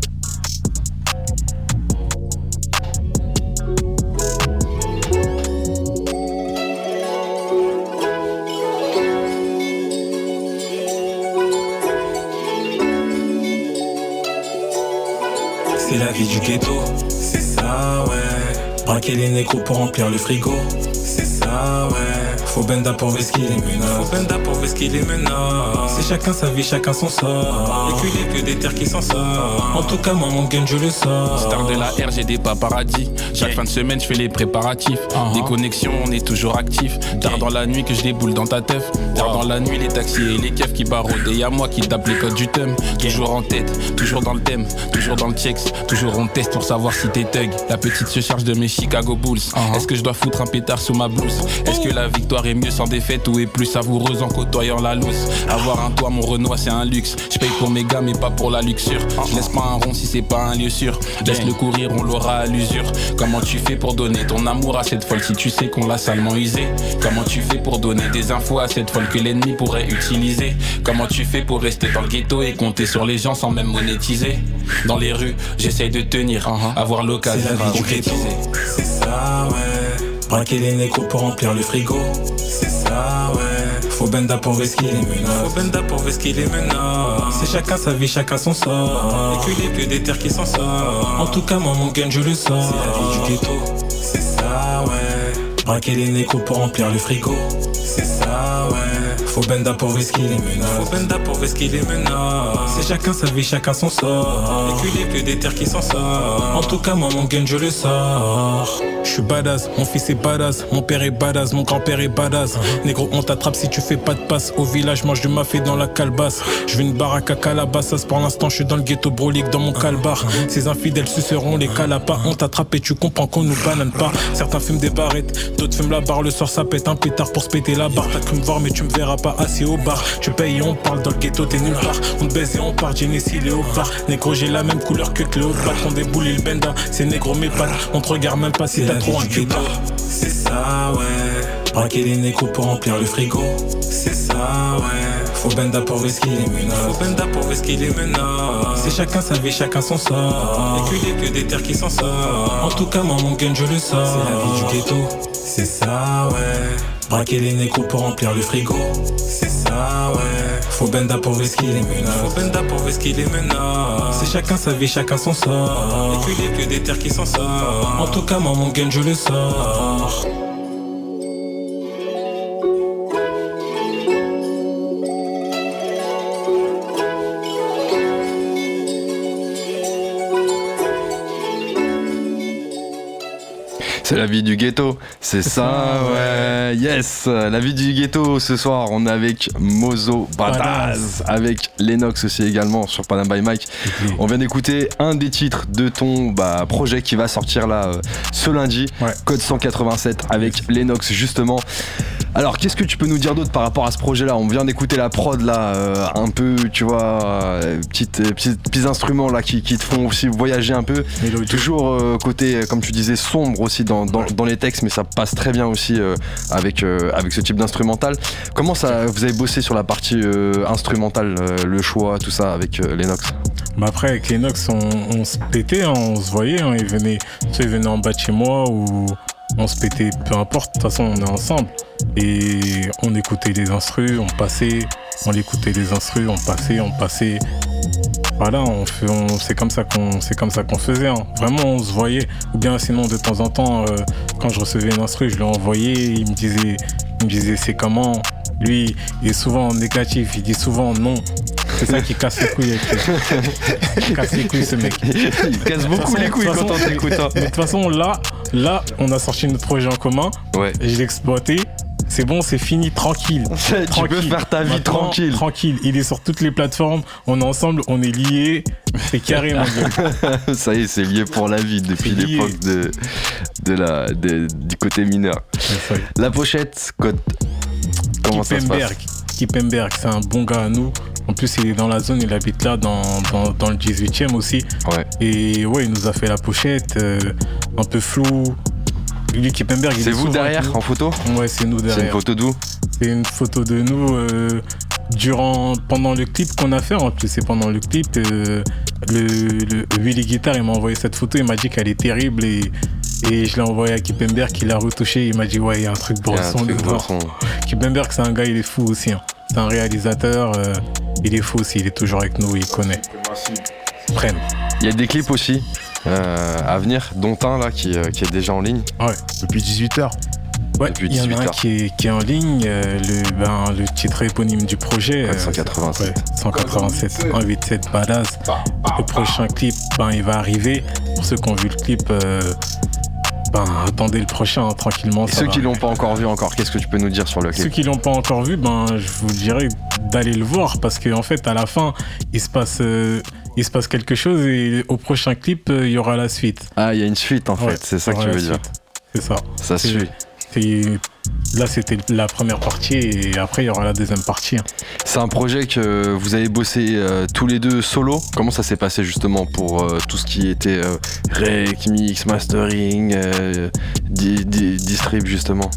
C'est la vie du ghetto, c'est ça, ouais. Braquer les négros pour remplir le frigo, c'est ça, ouais. Faut benda pour vesquiller les menaces. Faut benda pour vesquiller les menaces. C'est chacun sa vie, chacun son sort. Et puis les que des terres qui s'en sortent. En tout cas, moi, mon gun, je le sors. Star de la R, j'ai des paparazzis. Chaque fin de semaine, je fais les préparatifs. Des connexions, on est toujours actifs. Tard dans la nuit que je déboule dans ta teuf. Tard dans la nuit, les taxis et les keufs qui barodent. Et y'a moi qui tape les codes du thème. Toujours en tête, toujours dans le thème, toujours dans le checks. Toujours on teste pour savoir si t'es thug. La petite se charge de mes Chicago Bulls. Est-ce que je dois foutre un pétard sous ma blouse? Est-ce que la victoire est mieux sans défaite ou est plus savoureuse en côtoyant la loose Avoir un toit, mon Renoir, c'est un luxe. Je paye pour mes gars, mais pas pour la luxure. Je laisse pas un rond si c'est pas un lieu sûr. Laisse le courir, on l'aura à l'usure. Comment tu fais pour donner ton amour à cette folle si tu sais qu'on l'a salement usé Comment tu fais pour donner des infos à cette folle que l'ennemi pourrait utiliser? Comment tu fais pour rester dans le ghetto et compter sur les gens sans même monétiser? Dans les rues, j'essaye de tenir, avoir l'occasion de c'est ça, ouais. Braquer les négros pour remplir le frigo, c'est ça, ouais. Faut benda pour vesquiller les menaces. Faut benda pour vesquiller les menaces. C'est chacun sa vie, chacun son sort. Et puis les des terres qui s'en sortent. En tout cas, moi, mon gun, je le sors. C'est la vie du ghetto, c'est ça, ouais. Braquer les négros pour remplir le frigo, c'est ça, ouais. Faut benda pour risquer les menaces. Faut benda pour risquer les menaces. C'est chacun sa vie, chacun son sort. Les plus des terres qui s'en sortent. En tout cas, moi, mon gun, je le sors. Je suis badass, mon fils est badass, mon père est badass, mon grand-père est badass. Négro, on t'attrape si tu fais pas de passe. Au village, mange du mafé dans la calebasse. Je veux une baraque à calabassas. Pour l'instant, je suis dans le ghetto brolique, dans mon calbar. Ces infidèles suceront les calapas. On t'attrape et tu comprends qu'on nous banane pas. Certains fument des barrettes, d'autres fument la barre. Le soir, ça pète un pétard pour se péter la barre. T'as cru me voir, mais tu me verras pas assis au bar. Tu payes on parle dans le ghetto, t'es nulle part. On te baise et on part, Genesee, Léopard. Négro, j'ai la même couleur que Cléopâtre. On déboule et le benda, c'est négro, mes pattes. On te regarde même pas si t'as trop un ghetto. C'est ça, ouais. Braquer les négros pour remplir le frigo. C'est ça, ouais. Faut benda pour risquer les menaces. Faut benda pour risquer les menaces. C'est chacun sa vie, chacun son sort. Et que des terres qui s'en sortent. En tout cas, moi, mon gun, je le sors. C'est la vie du ghetto. C'est ça, ouais. Braquer les négros pour remplir le frigo. C'est ça, ouais. Faut benda pour risquer les menaces. Faut benda pour risquer les menaces. C'est chacun sa vie, chacun son sort. Et puis les que des terres qui s'en sortent. En tout cas, moi, mon gun, je le sors. C'est la vie du ghetto, c'est ça, ouais. Yes, la vie du ghetto ce soir, on est avec Mozo Badass, avec Lennox aussi également sur Panam by Mike. On vient d'écouter un des titres de ton bah, projet qui va sortir là euh, ce lundi, Ouais. Code 187 avec Lennox justement. Alors, qu'est-ce que tu peux nous dire d'autre par rapport à ce projet-là? On vient d'écouter la prod là, euh, un peu, tu vois, euh, petites, euh, petites- petits instruments là qui, qui te font aussi voyager un peu. Toujours côté, comme tu disais, sombre aussi dans, dans, les textes, mais ça passe très bien aussi euh, avec, euh, avec ce type d'instrumental. Comment ça, vous avez bossé sur la partie euh, instrumentale, le choix, tout ça avec Lennox? Mais après, avec Lennox, on, se pétait, hein, on se voyait. hein, soit ils venaient en bas de chez moi ou on se pétait, peu importe. De toute façon, on est ensemble. Et on écoutait les instrus, on passait. On écoutait les instrus, on passait, on passait. Voilà, on fait, on, c'est comme ça qu'on, c'est comme ça qu'on faisait. hein. Vraiment, on se voyait. Ou bien sinon, de temps en temps, euh, quand je recevais une instru, je lui envoyais. Il me disait, il me disait, c'est comment? Lui, il est souvent négatif. Il dit souvent non. C'est ça qui casse les couilles avec lui. Il casse les couilles, ce mec. Il casse beaucoup façon- les couilles quand on t'écoute. hein. De toute façon, là, là, on a sorti notre projet en commun. Ouais. Et je l'ai exploité. C'est bon, c'est fini, tranquille. tu peux faire ta vie Maintenant, tranquille. Tranquille. Il est sur toutes les plateformes. On est ensemble, on est liés. C'est carré, mon gars. ça y est, c'est lié pour la vie depuis l'époque de, de la, de- du côté mineur. La pochette, code. Comment ça se Kippenberg. passe Kippenberg, c'est un bon gars à nous. En plus, il est dans la zone, il habite là, dans, dans, dans le 18e aussi. Ouais. Et ouais, il nous a fait la pochette, euh, un peu flou. Lui, Kippenberg, il C'est est vous derrière nous. en photo Ouais, c'est nous C'est une derrière. photo d'où C'est une photo de nous euh, durant pendant le clip qu'on a fait. En plus, c'est pendant le clip. euh, le, le Willy Guitar, il m'a envoyé cette photo. Il m'a dit qu'elle est terrible et, et je l'ai envoyé à Kippenberg qui l'a retouché. Il m'a dit ouais, il y a un truc Il bresson dedans. Kippenberg, c'est un gars, il est fou aussi. hein. C'est un réalisateur. euh, il est fou aussi. Il est toujours avec nous. Il connaît. Prenne. Il y a des clips aussi euh, à venir, dont un là qui, euh, qui est déjà en ligne. Depuis 18h. Ouais, il y en a 18 un heures. qui est, qui est en ligne. euh, le, ben, le titre éponyme du projet. Euh, 187. Ouais, 187, 187 badass. Le prochain clip, ben, il va arriver. Pour ceux qui ont vu le clip, euh, ben, attendez le prochain hein, tranquillement. Et ceux va. qui l'ont pas encore vu encore, qu'est-ce que tu peux nous dire sur le Ceux clip qui l'ont pas encore vu, ben, je vous dirais d'aller le voir parce qu'en fait, à la fin, il se passe, euh, il se passe quelque chose et au prochain clip, euh, il y aura la suite. Ah, il y a une suite en Ouais, fait, c'est ça que tu veux dire. C'est ça. Ça suit. C'est- Là, c'était la première partie et après, il y aura la deuxième partie. hein. C'est un projet que vous avez bossé euh, tous les deux solo. Comment ça s'est passé justement pour euh, tout ce qui était euh, rec, mix, mastering, euh, di- di- distrib justement?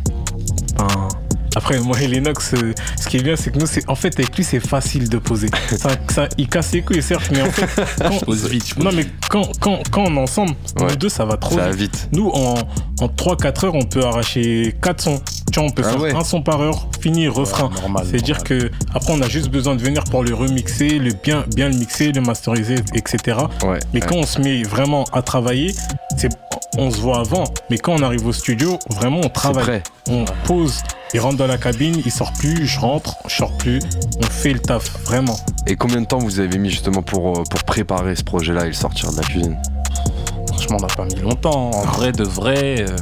Enfin, après, moi et Lennox, ce qui est bien, c'est que nous, c'est, en fait, avec lui, c'est facile de poser. Ça, ça- il casse les couilles, certes, mais en fait, quand, Pose vite. je non, mais quand, quand, quand on est ensemble, Ouais. nous deux, ça va trop Ça va vite. vite. Nous, en, en 3-4 heures, on peut arracher 4 sons. Tu vois, on peut Ah faire ouais. un son par heure, fini, refrain. Ouais, C'est-à-dire que après, on a juste besoin de venir pour le remixer, le bien, bien le mixer, le masteriser, etc. Ouais. Mais ouais. quand on se met vraiment à travailler, c'est, on se voit avant. Mais quand on arrive au studio, vraiment, on travaille on pose, Il rentre dans la cabine, il sort plus, je rentre, je sors plus. On fait le taf, vraiment. Et combien de temps vous avez mis justement pour, euh, pour préparer ce projet-là et le sortir de la cuisine? Franchement, on n'a pas mis longtemps. En vrai, de vrai, euh,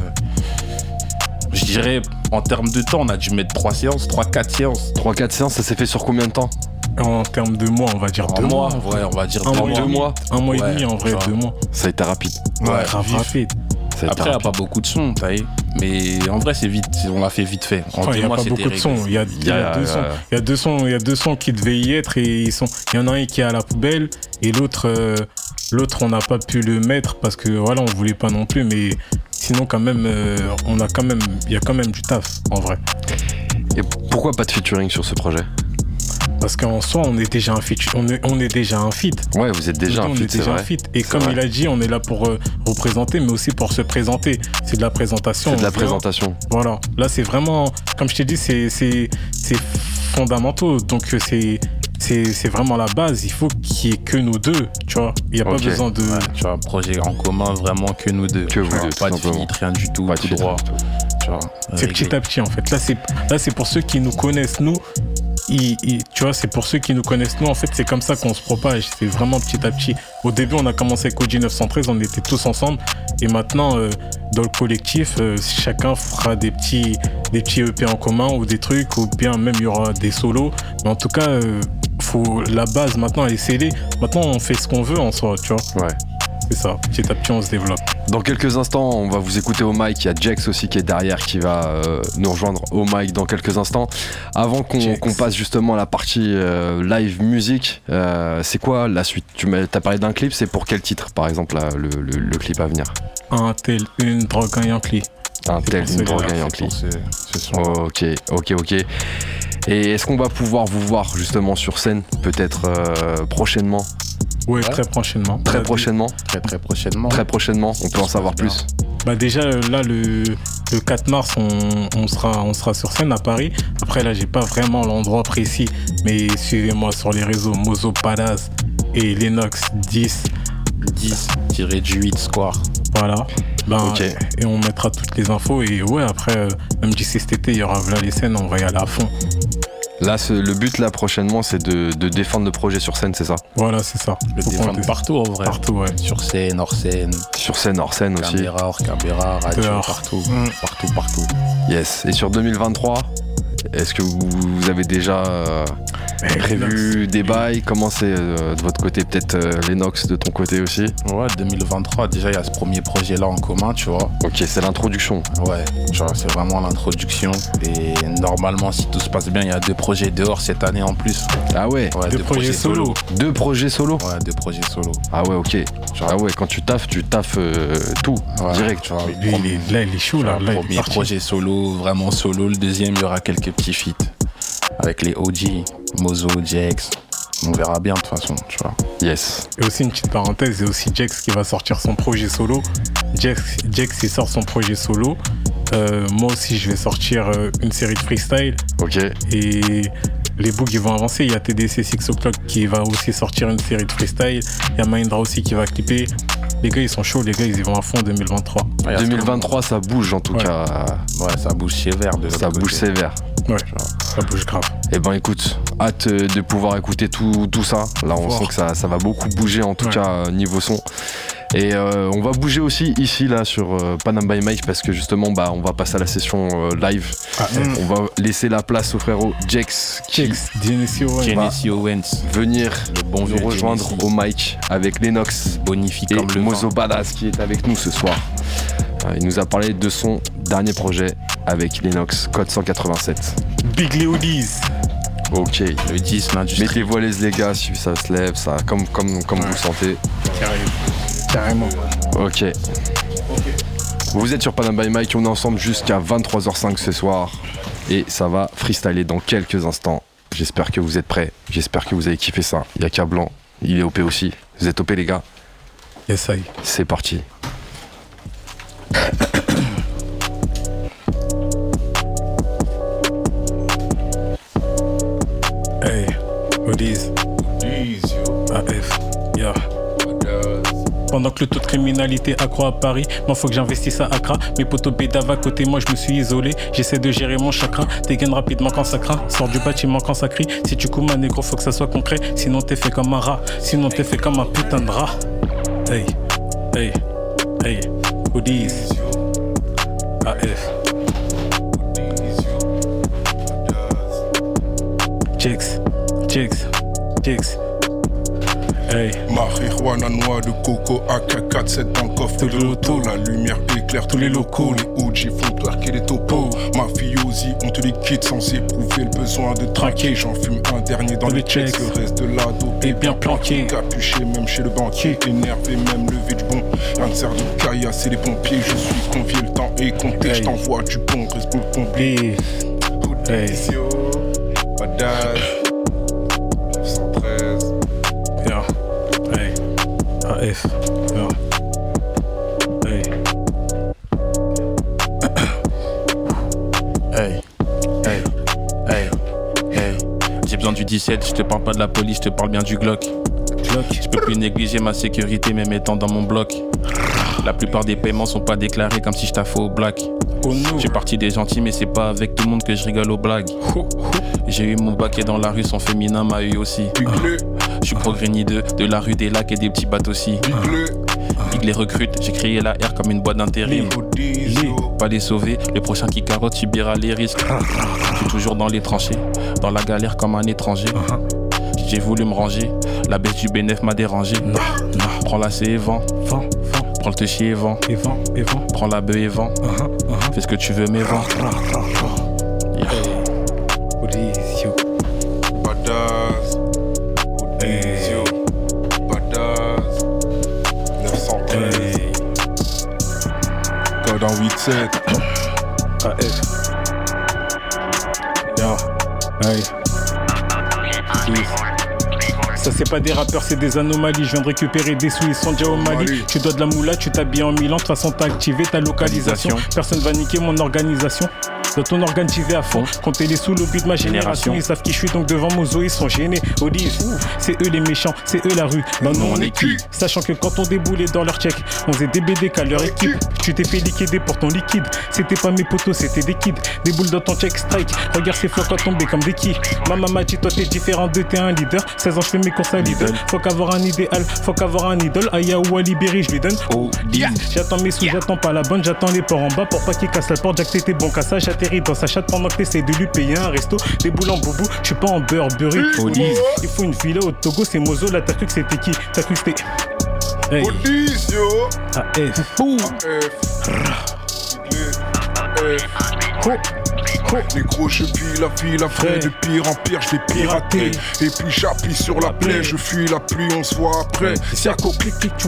je dirais, en termes de temps, on a dû mettre 3 séances, 3-4 séances. 3-4 séances, ça s'est fait sur combien de temps En termes de mois, on va dire Un deux mois, mois. ouais, on va dire Un deux mois, mois. deux mois. Un mois et Ouais, demi, en vrai, deux mois. Ça a été rapide. Ouais, rapide. Ça a été Après, il n'y a pas beaucoup de sons, t'as vu. Mais en vrai, c'est vite. On l'a fait vite fait. En Enfin, il deux n'y a mois, pas c'était beaucoup de réglé. sons. Il y a, il y a Il y a, deux sons. Il y a deux sons. Il y a deux sons qui devaient y être et ils sont. Il y en a un qui est à la poubelle et l'autre, euh, l'autre, on n'a pas pu le mettre parce que voilà, on voulait pas non plus. Mais sinon, quand même, euh, on a quand même, il y a quand même du taf en vrai. Et pourquoi pas de featuring sur ce projet? Parce qu'en soi, on est déjà un feat. On est, on est déjà un feat. Ouais, vous êtes déjà un on feat, est c'est déjà un feat. Et comme vrai. il a dit, on est là pour euh, représenter, mais aussi pour se présenter. C'est de la présentation. C'est de la On présentation. Voilà, là c'est vraiment, comme je t'ai dit, c'est fondamentaux. Donc euh, c'est c'est c'est vraiment la base. Il faut qu'il y ait que nous deux, tu vois. Il n'y a pas besoin de. Ouais, tu vois, un projet en commun, vraiment que nous deux. Que vous vois, deux, tout Pas de feat, rien du tout, Pas tout droit. C'est petit à petit en fait. Là c'est là c'est pour ceux qui nous connaissent nous. tu vois, c'est pour ceux qui nous connaissent nous. En fait, c'est comme ça qu'on se propage. C'est vraiment petit à petit. Au début, on a commencé avec OG 913, on était tous ensemble. Et maintenant, euh, dans le collectif, euh, chacun fera des petits, des petits EP en commun ou des trucs, ou bien même il y aura des solos. Mais en tout cas, euh, faut, la base maintenant elle est scellée. Maintenant, on fait ce qu'on veut en soi, tu vois. Ouais. C'est ça. Petit à petit, on se développe. Dans quelques instants, on va vous écouter au mic. Il y a Jex aussi qui est derrière qui va euh, nous rejoindre au mic dans quelques instants. Avant qu'on passe justement à la partie euh, live musique, euh, c'est quoi la suite? Tu m'as as parlé d'un clip, c'est pour quel titre par exemple là, le, le- le clip à venir? Un tel, une drogue, un Yankee. Un tel, une drogue, un Yankee. Ok, ok, ok. Et est-ce qu'on va pouvoir vous voir justement sur scène, peut-être euh, prochainement? Ouais, très prochainement. Très Bah, prochainement Très très prochainement. Très prochainement, on peut en savoir bien. plus. Bah déjà euh, là le, le 4 mars on, on sera on sera sur scène à Paris. Après là j'ai pas vraiment l'endroit précis mais suivez-moi sur les réseaux Mozo Palace et Lennox 10 10-8 Square. voilà. Ben, Ok. Et on mettra toutes les infos et ouais après euh, même d'ici cet été il y aura voilà les scènes on va y aller à fond. Là, ce- le but là prochainement, c'est de, de défendre le projet sur scène, c'est ça? Voilà c'est ça. Le Faut défendre partout en vrai. Partout ouais. Sur scène, hors scène, Sur scène, hors scène aussi. caméra, hors caméra, radio, Dehors. partout. Mm. Partout, partout. Yes. Et sur 2023, est-ce que vous, vous avez déjà euh, prévu des bails Comment c'est euh, de votre côté Peut-être euh, Lennox de ton côté aussi Ouais, 2023, déjà il y a ce premier projet là en commun, tu vois. Ok, c'est l'introduction. Ouais, tu vois, c'est vraiment l'introduction. Et normalement, si tout se passe bien, il y a deux projets dehors cette année en plus. Ah ouais Ouais, Deux projets solo. Deux projets solo Ouais, deux projets solo. Ah ouais, ok. Vois, Ah ouais, quand tu taffes, tu taffes euh, tout, ouais, direct. Tu vois, Lui, il premier- est, là il est chaud là. le là il est premier parti. projet solo, vraiment solo. Le deuxième, il y aura quelques petits feats avec les OG, Mozo, Jex. On verra bien de toute façon, tu vois. Yes. Et aussi une petite parenthèse, il y a aussi Jex qui va sortir son projet solo. Jex, Jex il sort son projet solo. Euh, moi aussi je vais sortir euh, une série de freestyle Ok. et les books ils vont avancer. Il y a TDC 6 O'Clock qui va aussi sortir une série de freestyle. Il y a Mindra aussi qui va clipper. Les gars ils sont chauds, les gars ils y vont à fond en 2023. Ouais, il y a ce 2023, ça bouge en tout Ouais. cas. Ouais, ça bouge sévère de Ça bouge côté. sévère. Ouais, ça bouge grave. Eh ben écoute, hâte euh, de pouvoir écouter tout, tout ça. Là on Voir. sent que ça, ça va beaucoup bouger en tout Ouais. cas euh, niveau son. Et euh, on va bouger aussi ici là sur euh, Panam by Mike parce que justement bah on va passer à la session euh, live. Ah, Mm. On va laisser la place au frérot Jex qui Jex, Genesio, Owens, venir le bon vieux nous rejoindre au mic avec Lennox bonifie et comme le Mozo. Badass qui est avec nous ce soir. Euh, Il nous a parlé de son dernier projet avec Lennox Code 187. Big Leodis. Ok. Le 10, l'industrie. Mettez-vous à l'aise les gars si ça se lève, ça comme comme comme vous le sentez. Carrément. Ok. Vous êtes sur Panam by Mike, on est ensemble jusqu'à 23h05 ce soir. Et ça va freestyler dans quelques instants. J'espère que vous êtes prêts. J'espère que vous avez kiffé ça. Il y a qu'à blanc. Il est OP aussi. Vous êtes OP les gars. Yes, I. C'est parti. Hey, Odis. AF. Yeah. Pendant que le taux de criminalité accroît à Paris, moi faut que j'investisse à Accra. Mes potos bédava à côté, moi je me suis isolé. J'essaie de gérer mon chakra. Dégaine rapidement quand ça craint. Sors du bâtiment quand ça crie. Si tu coumes un négro, faut que ça soit concret. Sinon t'es fait comme un rat. Sinon t'es fait comme un putain de rat. Hey, hey, hey. Hoodies. AF. Chicks, chicks, chicks. Hey. Marijuana noix de coco, AK-47 dans le coffre de l'auto. La lumière éclaire tous les locaux. Les OG font twerker les. Mafiosi, on te liquide sans éprouver le besoin de traquer. J'en fume un dernier dans les les checks. Le reste de l'ado Et bien planqué. Capuché, même chez le banquier. Énervé, même levé du bon. Un serre de caillas, c'est les pompiers. Je suis convié, le temps est compté. Hey. Je t'envoie du bon, reste pour pompier. Hey. Badaz, 913. Yeah. Hey. AF. 17, je te parle pas de la police, je te parle bien du Glock. Glock. Je peux plus négliger ma sécurité même étant dans mon bloc. La plupart des paiements sont pas déclarés comme si je taffais au black. Oh no. J'ai parti des gentils mais c'est pas avec tout le monde que je rigole aux blagues. Ho, ho. J'ai eu mon baquet dans la rue, son féminin m'a eu aussi. Biglé, Je suis progréni de, de la rue des lacs et des petits bateaux aussi. Il les recrute, j'ai crié la R comme une boîte d'intérim. Pas les sauver, le prochain qui carotte subira les risques. Je suis toujours dans les tranchées, dans la galère comme un étranger. J'ai voulu me ranger, la baisse du bénéf m'a dérangé. Prends la C et vent, Vent, vent, prends le téchier et vent, et vent, et vent. prends la bœuf et vent. Uh-huh, uh-huh. Fais ce que tu veux mais vent. Pas des rappeurs, c'est des anomalies. Je viens de récupérer des sous, ils sont déjà au Mali. Tu dois de la moula, tu t'habilles en Milan. De toute façon, t'as activé ta localisation. Personne va niquer mon organisation. Dans ton organe, j'y vais à fond. Compter les sous, l'obus de ma génération. Ils savent qui je suis, donc devant Mozo, ils sont gênés. Olive, c'est eux les méchants, c'est eux la rue. Bah nous, on est qui Sachant que quand on déboulait dans leur check, on faisait des BD qu'à leur équipe. Tu t'es fait liquider pour ton liquide. C'était pas mes potos, c'était des kids. Des boules dans ton check strike. Regarde ces flocs à tomber comme des. Maman m'a dit, toi t'es différent de t'es un leader. 16 ans, je fais mes courses à Lidl. Faut qu'avoir un idéal, faut qu'avoir un idole. Aya ou Ali Berry, je lui donne. Oh, dis. J'attends mes sous, j'attends pas la bonne, j'attends les ports en bas pour pas qu'il casse la porte. Jack, t'étais bon cassage, dans sa chatte pendant que t'essaies de lui payer un resto. Des boules en boubou, je suis pas en Burberry. Olive. Il faut une villa au Togo, c'est Mozo. Là, t'as cru que c'était qui? T'as cru que c'était. Hey, Hoodies, yo. AF. Négro, je vis la vie, la vraie, Vrai. de pire en pire, je l'ai piraté. Et puis j'appuie sur la plaie, je fuis la pluie, on se voit après. Siaco, clic, clic, tu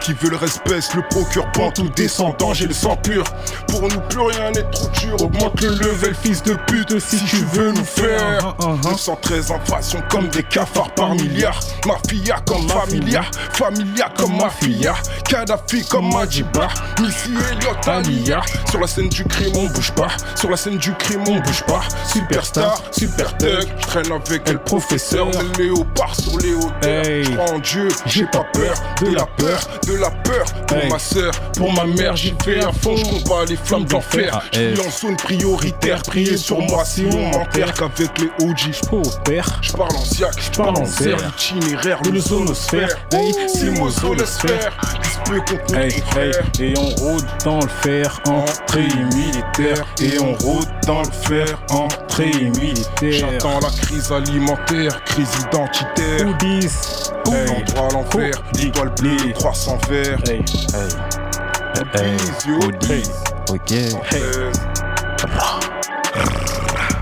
Qui veut le respect, le procure, ban tout descendant, j'ai le sang pur. Pour nous, plus rien n'est trop dur. Augmente le level, fils de pute, si tu veux nous faire. Uh, uh, uh. 913 invasions comme des cafards par milliards. Mafia comme familia, familia comme mafia. Kadhafi comme Majiba, Missy Elliott Alia. Sur la scène du crime, on bouge pas. Sur la scène du crime, on bouge pas. Superstar, super thug. Je traîne avec le professeur. Le léopard sur les hauteurs. Hey. En Dieu, j'ai pas peur de la peur, de la peur. Pour Hey. ma sœur, pour ma mère, j'y fais un fond. Je combats les flammes d'enfer. Ah, Je suis en zone prioritaire. Priez sur moi si on m'enterre qu'avec les OG. Oh, père. Je parle en siac, je parle en serre, serre. itinéraire, De le zonosphère. Hey, Si mozo le sphère, il se peut qu'on Hey, hey, et on rôde dans le fer, entrée militaire. Et on rôde dans le entrée militaire. J'attends la crise alimentaire, crise identitaire. Hoodies. Hey. L'endroit à l'enfer, l'étoile bleue, Hey. 300 verts. Hey, Hey. Audi. Ok.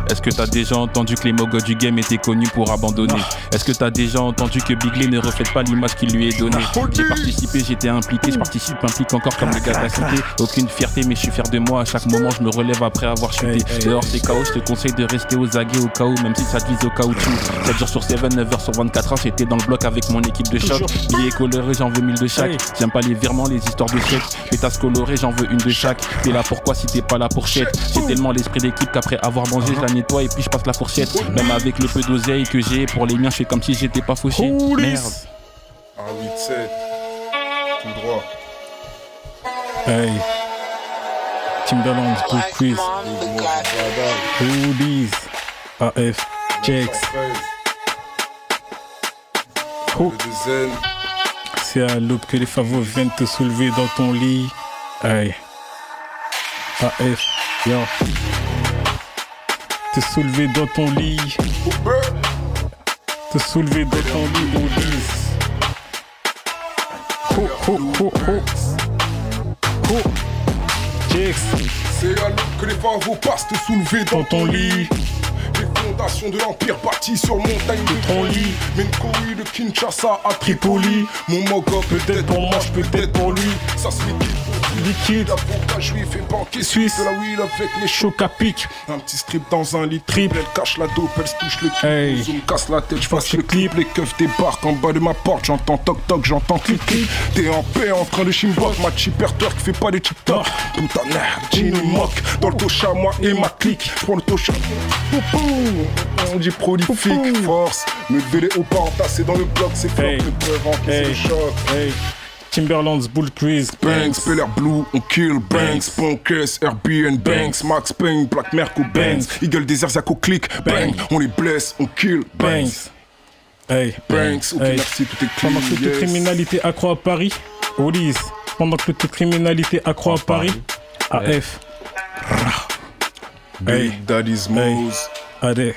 Est-ce que t'as déjà entendu que les mogos du game étaient connus pour abandonner? Est-ce que t'as déjà entendu que Bigley ne reflète pas l'image qui lui est donnée? J'ai participé, j'étais impliqué, je participe, implique encore comme le gars de la cité. Aucune fierté, mais je suis fier de moi. À chaque moment, je me relève après avoir chuté. Dehors, c'est chaos, je te conseille de rester aux aguets au cas où, même si ça te vise au caoutchouc. 7 jours sur 7, 9 heures sur 24 heures, j'étais dans le bloc avec mon équipe de choc. Billets colorés, j'en veux mille de chaque. J'aime pas les virements, les histoires de chèques. Pétasse colorée, j'en veux une de chaque. T'es là pourquoi si t'es pas là pour chèque? J'ai tellement l'esprit d'équipe qu'après avoir mangé, je la nettoie et puis je passe la fourchette. Même avec le peu d'oseille que j'ai, pour les miens, je fais comme si j'étais pas fauché. Merde. un 8-7. Tout droit. Hey. Timberland, Bull Quiz, Hoodies, AF, Jex. Oh, c'est à l'aube que les favos viennent te soulever dans ton lit. Hey. AF, yo. Te soulever dans ton lit. Te soulever dans ton lit, Hoodies. Oh, oh, oh, oh. Oh. Jex. C'est à l'aube que les favos passent te soulever dans ton lit. Les fondations de l'Empire bâties sur montagne de ton lit. Menkoui de Kinshasa à Tripoli. Mon mogo peut-être pour moi, peut-être pour lui. Ça se liquide. Liquide. L'avocat juif et banquier Suisse. De la wheel avec mes chocs. Choc à pic. Un petit strip dans un lit triple. Elle cache la dope, elle se touche le cul. Hey. Zoom casse la tête, je fasse le clip. Les keufs débarquent en bas de ma porte. J'entends toc toc, j'entends clic clic. T'es en paix en train de chimbok. Ma chipperteur qui fait pas de TikTok. Putain merde, Gino moque. Dans le tocha, moi et ma clique. Prends le tocha. On dit prolifique. Force. Me les haut pas entassés dans le bloc. C'est fort Hey. que peuvent encaisser Hey. le choc. Hey. Timberland's Bull. Banks, Speller Blue, on kill Banks, Punkes, Airbnb, Banks, Max Payne, Black Merco, Banks, Eagle Desert, Zako Click, Bang, on les blesse, on kill Banks, Banks. Hey. Banks, ok Hey. merci, tout est clean, Pendant que toute yes. criminalité accroît à Paris, Olise. Pendant que toute criminalité accroît à Paris, AF. Hey. Big Daddy's Mose, Allez.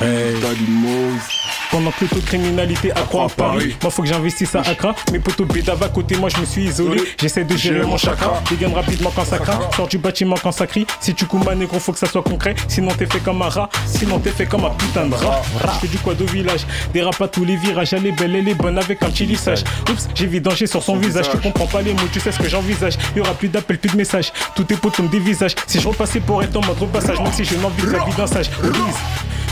Hey. Daddy Mose, Pendant que toute criminalité accroît à Paris, moi faut que j'investisse à Accra. Mes potos bédava à côté, moi je me suis isolé. J'essaie de gérer mon chakra. Dégaine rapidement quand ça craint. Sors du bâtiment quand ça crie. Si tu coumes négro, faut que ça soit concret. Sinon t'es fait comme un rat. Sinon t'es fait comme un putain de rat. Je fais du quad au village? Dérape à tous les virages. Elle est belle, elle est bonne avec un petit lissage. Oups, j'ai vu danger sur son visage. Tu comprends pas les mots, tu sais ce que j'envisage. Y aura plus d'appels, plus de messages. Tout est potos me dévisage. Si je repassais pour être en mode repassage, même si je n'envie la vie d'un sage.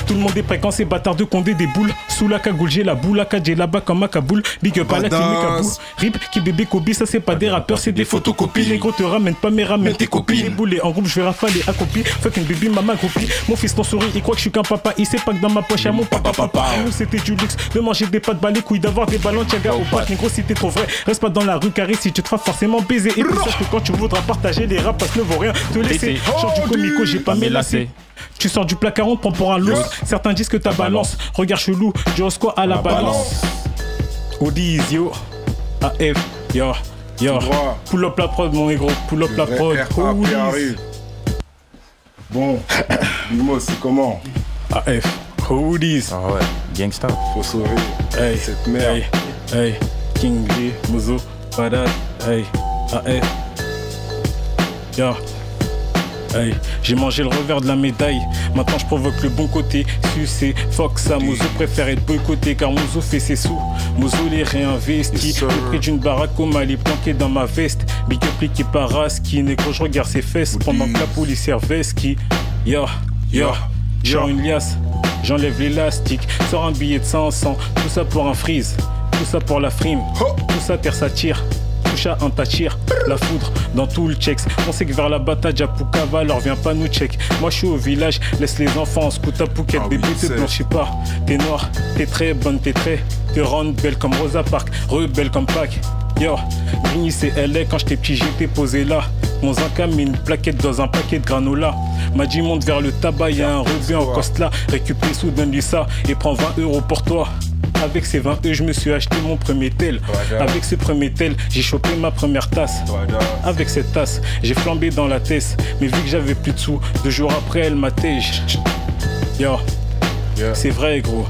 Tout le monde est prêt quand ces bâtards de Condé des boules. Sous la cagoule, j'ai la boule, la j'ai là-bas comme à Kaboul. Big up à la Kaboul. Rip, qui bébé Kobe, ça c'est pas des rappeurs, c'est des photocopies. Les gros te ramènent pas, mais ramènent tes copines. Les boulets en groupe, je vais rafaler à copie. Fuck une baby, maman groupie. Mon fils ton souris, il croit que je suis qu'un papa. Il sait pas que dans ma poche, y'a mon papa papa. Nous c'était du luxe de manger des pâtes, bas les couilles, d'avoir des ballons, tiaga au pattes. Négro, si t'es trop vrai, reste pas dans la rue carré si tu te feras forcément baiser. Et puis sache que quand tu voudras partager les rap, parce que ne vaut rien te laisser. Genre du comico, j'ai pas mélassé. Tu sors du placard, on te prend pour un loup. Certains disent que ta balance. Regarde chelou, squat à la balance. Odis, yo. AF, yo. Yo. Pull up la prod, mon négro. Pull up la prod. Bon, dis-moi, c'est comment? AF. Odis. Ah ouais, gangsta. Faut sauver Hey. cette merde. Hey. Hey. King Lee, Mozo. Badad. Hey. AF. Yo. Hey, j'ai mangé le revers de la médaille. Maintenant je provoque le bon côté. Sucé, fuck ça. Mozo préfère être boycotté car Mozo fait ses sous. Mozo les réinvestit. Le prix d'une baraque au Mali planqué dans ma veste. Big up qui paraski. Négro, je regarde ses fesses pendant que la police qui Yo, yo, genre une liasse. J'enlève l'élastique. Sors un billet de 500. Tout ça pour un freeze. Tout ça pour la frime. Tout ça terre ça à un tachir, la foudre dans tout le checks. On sait que vers la bataille, Japukava, alors viens pas nous check. Moi je suis au village, laisse les enfants en scout à Phuket. Ah Bébé, oui, te pas. T'es noir, t'es très bonne, t'es très. Te rendre belle comme Rosa Parks, rebelle comme Pâques. Yo, Grigny c'est LA, quand j'étais petit, j'étais posé là. Mon met une plaquette dans un paquet de granola. M'a dit monte vers le tabac, y'a un rebeu en coste là. Récupère sous, donne-lui ça et prends 20 euros pour toi. Avec ces 20 euros, je me suis acheté mon premier tel. Avec ce premier tel, j'ai chopé ma première tasse. Avec cette tasse, j'ai flambé dans la tête. Mais vu que j'avais plus de sous, deux jours après, elle m'a. Yo, Yeah. c'est vrai, gros.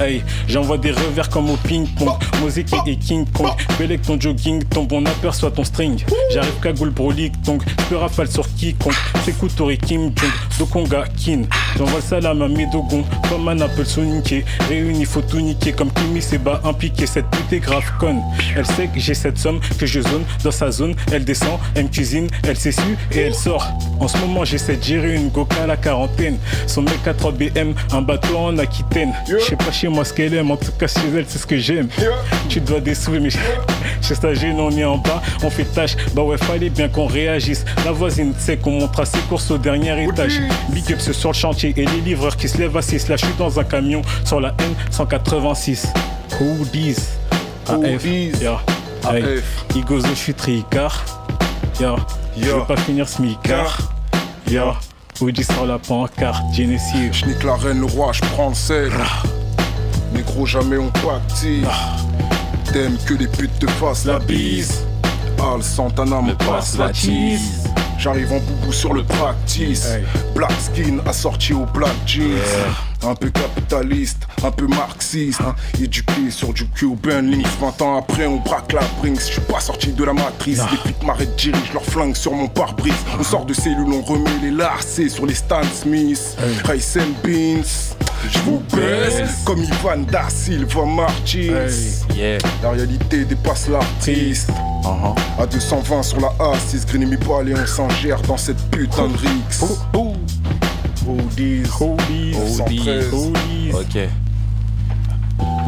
Hey, j'envoie des revers comme au ping-pong. Mosaic et King Kong. Belek ton jogging tombe, on aperçoit ton string. J'arrive cagoule brolique, donc je rafale sur quiconque. C'est Koutori Kim Jong, Dokonga Kin. J'envoie le salam à mes dogons, comme un Apple Soniké. Réuni, faut tout niquer, comme Kimi Seba impliqué. Cette pute est grave conne. Elle sait que j'ai cette somme, que je zone dans sa zone. Elle descend, elle me cuisine, elle s'essuie et elle sort. En ce moment, j'essaie de gérer une Goka à la quarantaine. Son mec à 3 BM, un bateau en Aquitaine. Pas chez moi ce qu'elle aime, en tout cas chez elle, c'est ce que j'aime. Tu dois des sous, mais chez Stagine, on est en bas, on fait tâche. Bah ouais, fallait bien qu'on réagisse. La voisine sait qu'on montre à ses courses au dernier étage. Big up sur le chantier et les livreurs qui se lèvent à 6. Là, je suis dans un camion sur la N186. Hoodies. AF. Hoodies. Yeah. Hey, AF. Igozo, je suis tricard. Yo, je veux pas finir smicard. Yo, Oudi sur la pancarte, Genesis. Je nique la reine, le roi, je prends le sel. Négro, jamais on pactise. T'aimes que les putes te fassent la bise. Al Santana me passe la cheese. J'arrive en boubou sur le practice. Hey. Black skin assorti au black jeans. Un peu capitaliste, un peu marxiste. Éduqué sur du Cuban Links. 20 ans après, on braque la Brinks. Je suis pas sorti de la matrice. Les flics m'arrêtent, dirigent leur flingue sur mon pare-brise. On sort de cellule, on remet les lacets sur les Stan Smith. Rice and Beans. Je vous baisse comme Ivan Da Silva Martins. Yeah. La réalité dépasse l'artiste. Uh-huh. À 220 sur la A6, Green me pas et on s'en gère dans cette putain de Rix. Oldies, oldies, Oldies. oldies. Ok.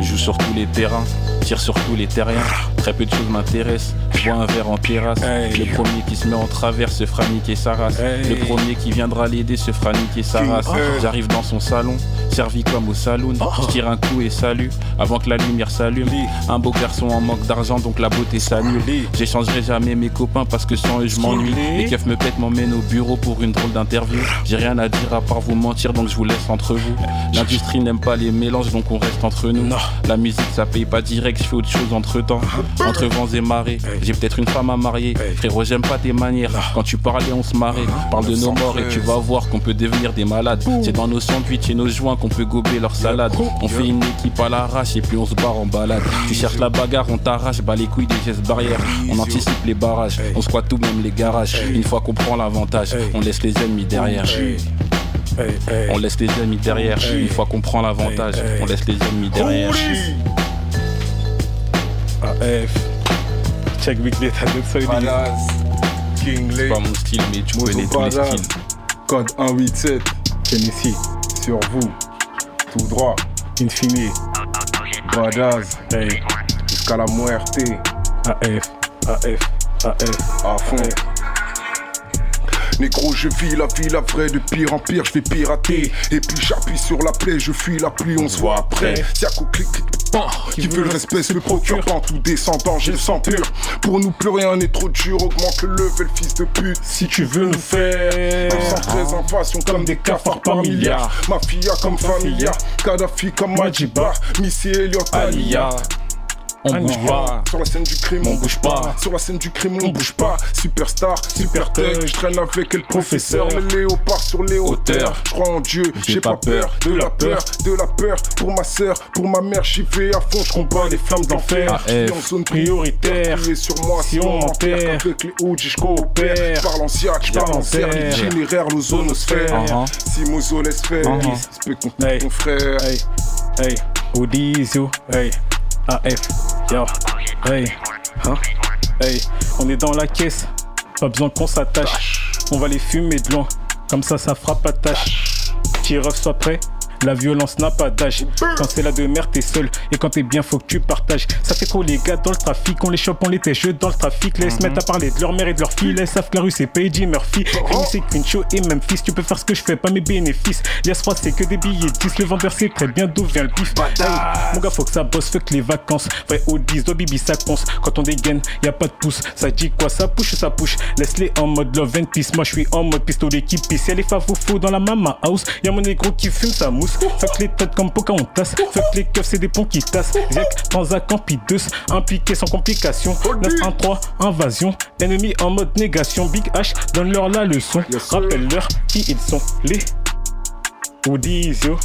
Joue sur tous les terrains, tire sur tous les terriens. Très peu de choses m'intéressent. Je bois un verre en terrasse. Hey. Le premier qui se met en travers se fera niquer sa race. Hey. Le premier qui viendra l'aider se fera niquer sa race. Hey. J'arrive dans son salon, servi comme au saloon. Je tire un coup et salut avant que la lumière s'allume. Un beau garçon en manque d'argent, donc la beauté s'annule. J'échangerai jamais mes copains parce que sans eux je m'ennuie. Les keufs me pètent, m'emmènent au bureau pour une drôle d'interview. J'ai rien à dire à part vous mentir, donc je vous laisse entre vous. L'industrie n'aime pas les mélanges, donc on reste entre nous. La musique ça paye pas direct, je fais autre chose entre temps. Entre vents et marées, j'ai peut-être une femme à marier. Frérot, j'aime pas tes manières. Quand tu parlais, on se marrait. Parle de nos morts et tu vas voir qu'on peut devenir des malades. C'est dans nos sandwichs et nos joints qu'on peut gober leur salade. On fait une équipe à l'arrache et puis on se barre en balade. Tu cherches la bagarre, on t'arrache, bat les couilles des gestes barrières. On anticipe les barrages, on squatte tout même les garages. Une fois qu'on prend l'avantage, on laisse les ennemis derrière. On laisse les ennemis derrière. Une fois qu'on prend l'avantage, Hey, hey. on laisse les ennemis derrière. AF. Check Big Data de. King pas mon style, mais tu connais tous les styles. Code 187. Genesis. Sur vous. Tout droit. Infini. Badass. Hey. Jusqu'à la muerte. AF. AF. AF. À fond. Négro, je vis la vie, la vraie, de pire en pire, je vais pirater. Et puis j'appuie sur la plaie, je fuis la pluie, on se voit après. Si à coup clic, clic, pan, qui veut le respect se le procure. Dans tout descendant, j'ai le sang pur. Pour nous, plus rien n'est trop dur, augmente le level, fils de pute. Si tu veux nous faire. 913 invasions comme des cafards par milliards. Mafia comme familia, Kadhafi comme Majiba, Missy Elliott Alia. On bouge pas. Sur la scène du crime, on bouge pas. Sur la scène du crime, on bouge pas. Superstar, super tech, je traîne avec le professeur. Le léopard sur les hauteurs. Je crois en Dieu, j'ai pas peur. De la peur, de la peur. Pour ma sœur, pour ma mère, j'y vais à fond. Je combats les flammes d'enfer. Je suis en zone Prioritaire. Priez sur moi Si on m'enterre. Avec les OG, je coopère. Je parle en siac, je parle en serre. Terre. L'itinéraire, l'ozonosphère. Uh-huh. Si Mozo laisse faire, qu'on Hey. ton frère. Hey, hey, yo, hey, AF, yo, hey, hein, hey, on est dans la caisse, pas besoin qu'on s'attache, on va les fumer de loin, comme ça ça fera pas tâche. Tireur soit prêt, la violence n'a pas d'âge. Quand c'est la de merde, t'es seul. Et quand t'es bien, faut que tu partages. Ça fait quoi les gars dans le trafic On les chope, on les tèche dans le trafic. Laisse mettre à parler de leur mère et de leur fille. Laisse savent que la rue c'est Page Murphy. Rémi c'est Queen Show et Memphis. Tu peux faire ce que je fais, pas mes bénéfices. Lias 3 c'est que des billets 10. Le vendeur sait très bien d'où vient le pif. Hey, mon gars, faut que ça bosse, fuck les vacances. Ouais, au 10, doit bibi, ça conce. Quand on dégaine, y a pas de pouce. Ça dit quoi? Ça push ça push? Laisse-les en mode love and peace. Moi, je suis en mode pistolet qui pisse. Y'a les faux dans la mama house. Y'a mon négro qui fume sa mousse. Fuck les têtes comme Pocahontas. Fuck les keufs, c'est des ponts qui tassent. Ziek, Transac, Campidus. Impliqué sans complication. 9-1-3, invasion. Ennemi en mode négation. Big H, donne-leur la leçon. Rappelle-leur qui ils sont. Les yo.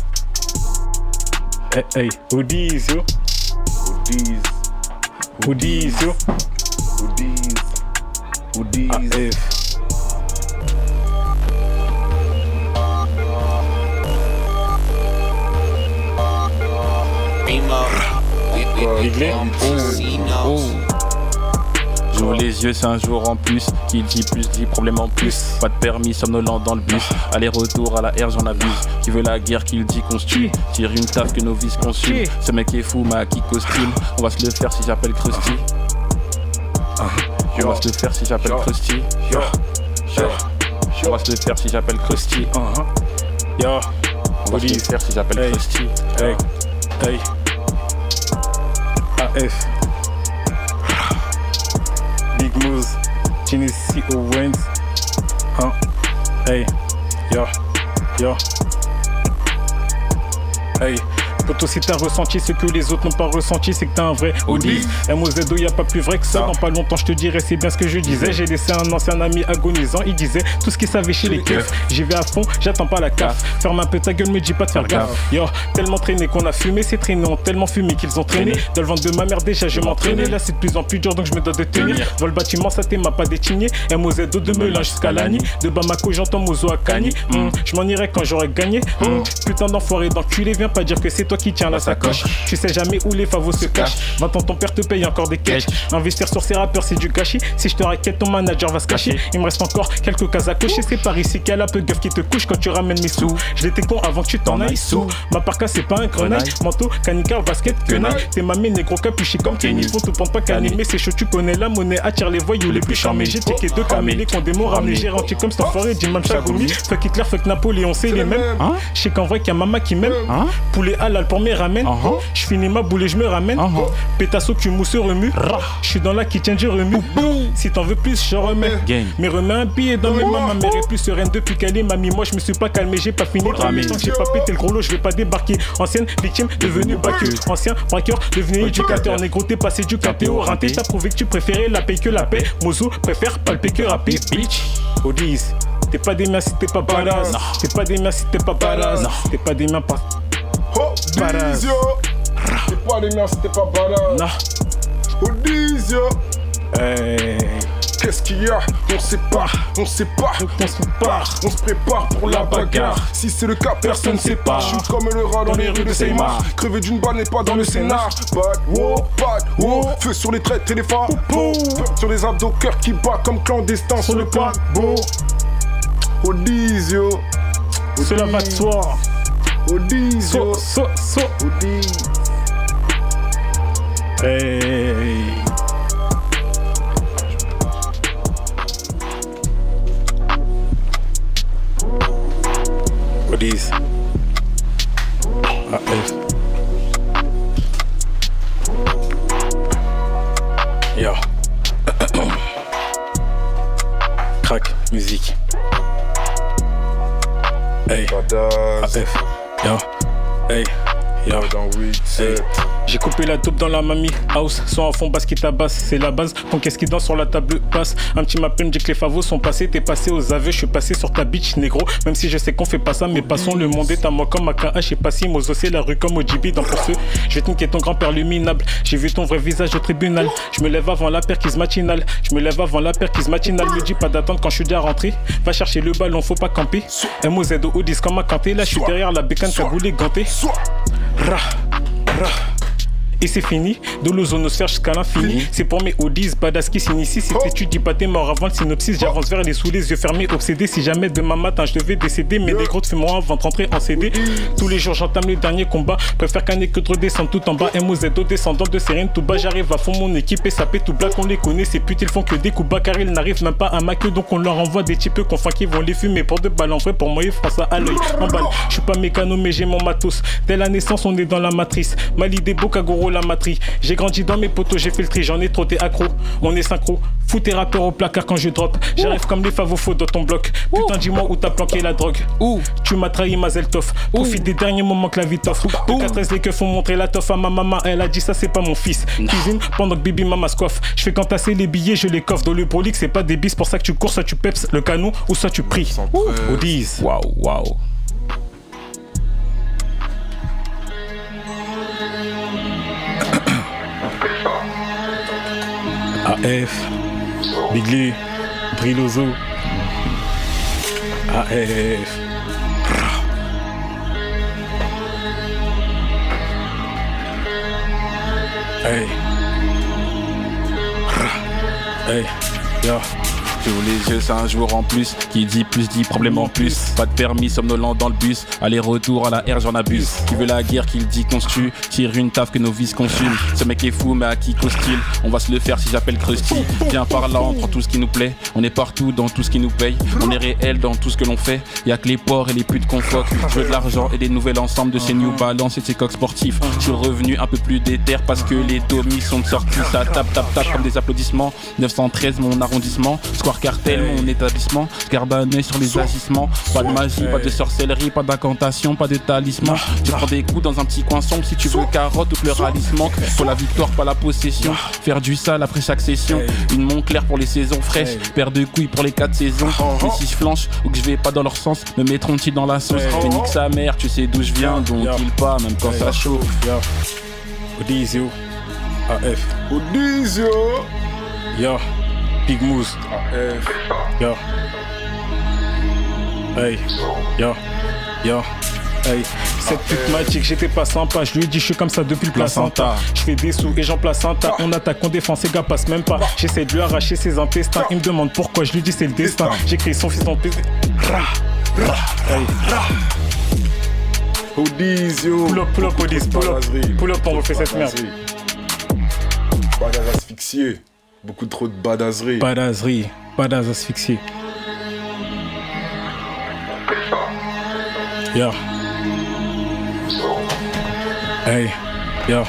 Hey, hey. Hoodies, Hoodies, yo. Réglé Oh. J'ouvre les yeux, c'est un jour en plus. Qui dit plus dit problème en plus. Pas de permis, somnolent dans le bus. Aller-retour à la R, j'en abuse. Qui veut la guerre, qui le dit qu'on se tue? Tire une taf que nos vices consument. Ce mec est fou, ma qui costume. On va se le faire si j'appelle Krusty. On va se le faire si j'appelle Krusty. On va se le faire si j'appelle Krusty. On va se le faire si j'appelle. Krusty. hey, hey. AF. Big Moose, Genesee Owens. Hein? Hey, yo, yo. Hey. Poto, si t'as ressenti ce que les autres n'ont pas ressenti, c'est que t'as un vrai Audi. MOZO, y a pas plus vrai que ça. Dans pas longtemps, je te dirai, c'est bien ce que je disais. J'ai laissé un ancien ami agonisant. Il disait tout ce qu'il savait chez les keufs. J'y vais à fond, j'attends pas la caf. Ferme un peu ta gueule, me dis pas de faire gaffe. Yo, tellement traîné qu'on a fumé, ces traînés ont tellement fumé qu'ils ont traîné. Dans le ventre de ma mère, déjà, je m'entraînais. Là, c'est de plus en plus dur, donc je me dois de tenir. Dans le bâtiment, ça t'est m'a pas détigné. MOZO de Melun jusqu'à l'année. De Bamako, j'entends Mozo à. Hmm, Je m'en irai quand j'aurai gagné. Hmm, Putain d'enfoiré d'enculé, viens pas dire que c'est toi qui tiens la sacoche. Tu sais jamais où les favos se cachent. 20 ans, ton père te paye encore des cash. Investir sur ces rappeurs, c'est du gâchis. Si je te raquette, ton manager va se cacher. Il me reste encore quelques cases à cocher. C'est par ici qu'elle a peu gueuf qui te couche quand tu ramènes mes sous. Je l'étais con avant que tu t'en ailles sous. Ma parka, c'est pas un grenaille. Manteau, canica, basket, quenaille. T'es mamie, négro, capuché comme Kenny. Faut te prendre pas. Mais c'est chaud, tu connais la monnaie. Attire les voyous les plus charmés. J'ai checké deux camélés qu'on des mots ramenés. J'ai rentré comme cet enfoiré. Dis même Chagoumi. Fuck Hitler, fuck Napoléon, c'est les mêmes. Je sais qu'en vrai, qu'il y a maman qui m'aime. Hein? Poulet halal pour mes ramen. Uh-huh. Je finis ma boule et je me ramène. Uh-huh. Pétasso, tu mousses remue. Je suis dans la kitchen, je remue. Si t'en veux plus, je remets. Mais remets un billet dans mes mains. Ma mère est plus sereine depuis qu'elle est mamie. Moi, je me suis pas calmé, j'ai pas fini. Tant que j'ai pas pété le gros lot, je vais pas débarquer. Ancienne victime devenue baqueux. Ancien braqueur devenu éducateur. Négro, t'es passé du KTO rinté. T'as prouvé que tu préférais la paix que la paix. Mozo préfère palper que rapper. Bitch. Odis. T'es pas des miens si t'es pas badass. T'es pas des miens si t'es pas badass. T'es pas des miens pas. Oh, Badass. Dizio. T'es pas des miens, c'était pas badass. Non. Oh, Dizio. Hey. Qu'est-ce qu'il y a? On sait pas, on sait pas. On se part. On se prépare pour la bagarre. Si c'est le cas, personne ne sait pas. Je suis comme le rat dans les rues de Seymar. Crevé d'une balle n'est pas dans le scénar. Bad, wow, bad, wow. Feu sur les traits les. Peur Sur les abdos, cœur qui bat comme clandestin sur le paquebot. Odizio. Cela va de soi. Odizio. So, so, so. Odizio. Hey. What is? Ah, F. Yo. Crack, musique. Hey. AF. Yo. Hey. Yo. Dans 8, 7. J'ai coupé la dope dans la mamie house, son à fond basse qui tabasse, c'est la base. Ton qu'est-ce qui danse sur la table passe. Un petit m'appelle, me dit que les favos sont passés, t'es passé aux aveux, je suis passé sur ta bitch négro. Même si je sais qu'on fait pas ça, mais passons le monde est à moi comme à KH, j'ai passé Mozo, c'est la rue comme OGB dans pour ceux. Je vais niquer ton grand-père le minable. J'ai vu ton vrai visage au tribunal. Je me lève avant la perquise matinale. Je me lève avant la perquise matinale. Me dis pas d'attendre quand je suis déjà rentré. Va chercher le ballon, faut pas camper. MOZ au 10 comme à canté. Là, je suis derrière la bécane cagoulée gantée. Soit. Ra, ra. Et c'est fini, de l'ozonosphère jusqu'à l'infini. C'est pour mes Odis, badass qui s'initie. Si t'étudies pas t'es mort avant le synopsis, j'avance vers les sous les yeux fermés, obsédé. Si jamais demain matin je devais décéder, mais des gros fais-moi avant de rentrer en CD. Tous les jours j'entame le dernier combat. Préfère qu'un que de redescendre tout en bas. MOZO descendant de Sérine, tout bas. J'arrive à fond, mon équipe est sapée, tout black, on les connaît. Ces putes ils font que des coups bas car ils n'arrivent même pas à ma queue. Donc on leur envoie des types qu'on qui vont les fumer pour deux balles. En vrai, pour moi, ils font ça à l'œil. En balle, je suis pas mécano, mais j'ai mon matos. Dès la naissance, on est dans la matrice. Malidé, Bokagoro, la matrice. J'ai grandi dans mes potos, j'ai fait le tri, j'en ai trop, t'es accro. On est synchro. Fous tes rappeurs au placard quand je drop. J'arrive comme les favos dans ton bloc. Putain, dis-moi où t'as planqué la drogue. Ouh. Tu m'as trahi, Mazel Tov. Profite des derniers moments que la vie t'offre. De 4 les keufs font montrer la toffe à ma maman. Elle a dit ça, c'est pas mon fils. Cuisine pendant que Bibi Mama se coiffe. Je fais qu'entasser les billets, je les coffre. Dans le brolic, c'est pas des bis pour ça que tu cours, soit tu peps le canon ou soit tu pries. Au 10. Waouh, waouh. AF, Bigly, Brilozo, AF. Hey. Hey, yo. J'ouvre les yeux, c'est un jour en plus. Qui dit plus dit problème en plus. Pas de permis, somnolent dans le bus. Aller-retour à la R, j'en abuse. Qui veut la guerre, qu'il dit qu'on se. Tire une taf que nos vies se consument. Ce mec est fou, mais à qui cause-t-il? On va se le faire si j'appelle Krusty. Viens par là, on prend tout ce qui nous plaît. On est partout dans tout ce qui nous paye. On est réel dans tout ce que l'on fait. Y a que les porcs et les putes qu'on foque. Je veux de l'argent et des nouvelles ensembles de ces New Balance et de ces coques sportifs. Je suis revenu un peu plus déter parce que les domis sont sortis. Ça tape, tape, tape comme des applaudissements. 913, mon arrondissement. Cartel, mon établissement. Je garde un œil sur les agissements. Pas de magie, pas de sorcellerie, pas d'incantation, pas de talisman. Tu prends des coups dans un petit coin sombre si tu veux carotte ou pluralisme. Faut la victoire, pas la possession. Faire du sale après chaque session. Une Montclair pour les saisons fraîches. Paire de couilles pour les quatre saisons. Et si je flanche ou que je vais pas dans leur sens, me mettront-ils dans la sauce? Mais nique sa mère, tu sais d'où je viens, donc il pas, même quand ça chauffe. Odizio. AF. Odizio. Yo. Big Moose. Yo. Hey. Yo. Yo. Hey. Cette pute m'a dit que j'étais pas sympa. Je lui ai dit, je suis comme ça depuis le placenta. Je fais des sous et j'en placenta. On attaque, on défend, ces gars passent même pas. J'essaie de lui arracher ses intestins. Il me demande pourquoi. Je lui dis, c'est le destin. J'écris son fils en PC. Hey. Odizio. Pull up, pull up, Odis, pull up. Pull up, on refait cette merde. Badaz asphyxié. Beaucoup trop de badazzerie. Badazerie, badass asphyxié. Yo. Hey, yo.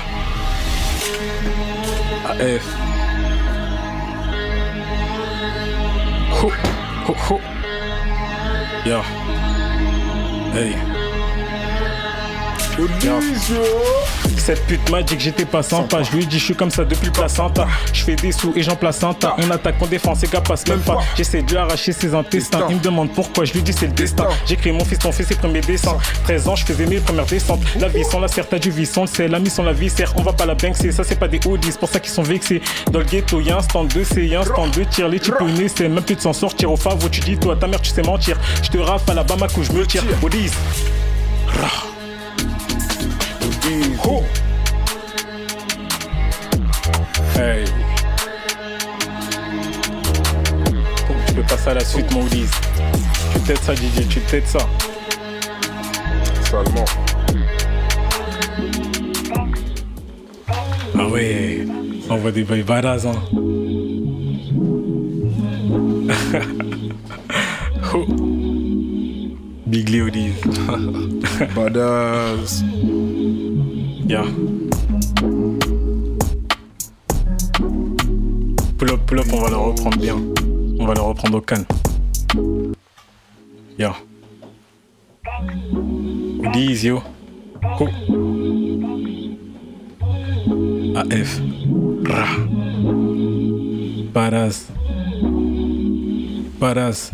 AF. Ho, ho, ho. Yo. Hey. Cette pute m'a dit que j'étais pas sympa. Je lui dit, je suis comme ça depuis le placenta. Je fais des sous et j'en placenta. On attaque, on défend, ces gars passent même pas. J'essaie de lui arracher ses intestins. Il me demande pourquoi. Je lui dis, c'est le destin. J'écris mon fils, ton fait ses premiers dessins. 13 ans, je faisais mes premières descentes. La vie sans la serre, t'as du vie sans le sel. L'ami sans la vie, serre. On va pas la banquer. Ça, c'est pas des Audi, c'est pour ça qu'ils sont vexés. Dans le ghetto, y'a un stand de C, y'a un stand de tir. Les types c'est même plus de s'en sortir. Au favor, tu dis, toi, ta mère, tu sais mentir. Je te rafle à la Bamako, je me tire. Odizio. Hey. Tu peux passer à la suite, mon Ulysse. Tu t'aides ça, DJ, tu t'aides ça. Salement. Ah ouais, on voit des bails badass, hein. Oh. Big Leo Ulysse. Yeah. Pull up, pull up, on va le reprendre bien. On va le reprendre au calme. Yeah. Ulysse, yo. Oh. AF. Ra. Badass. Badass.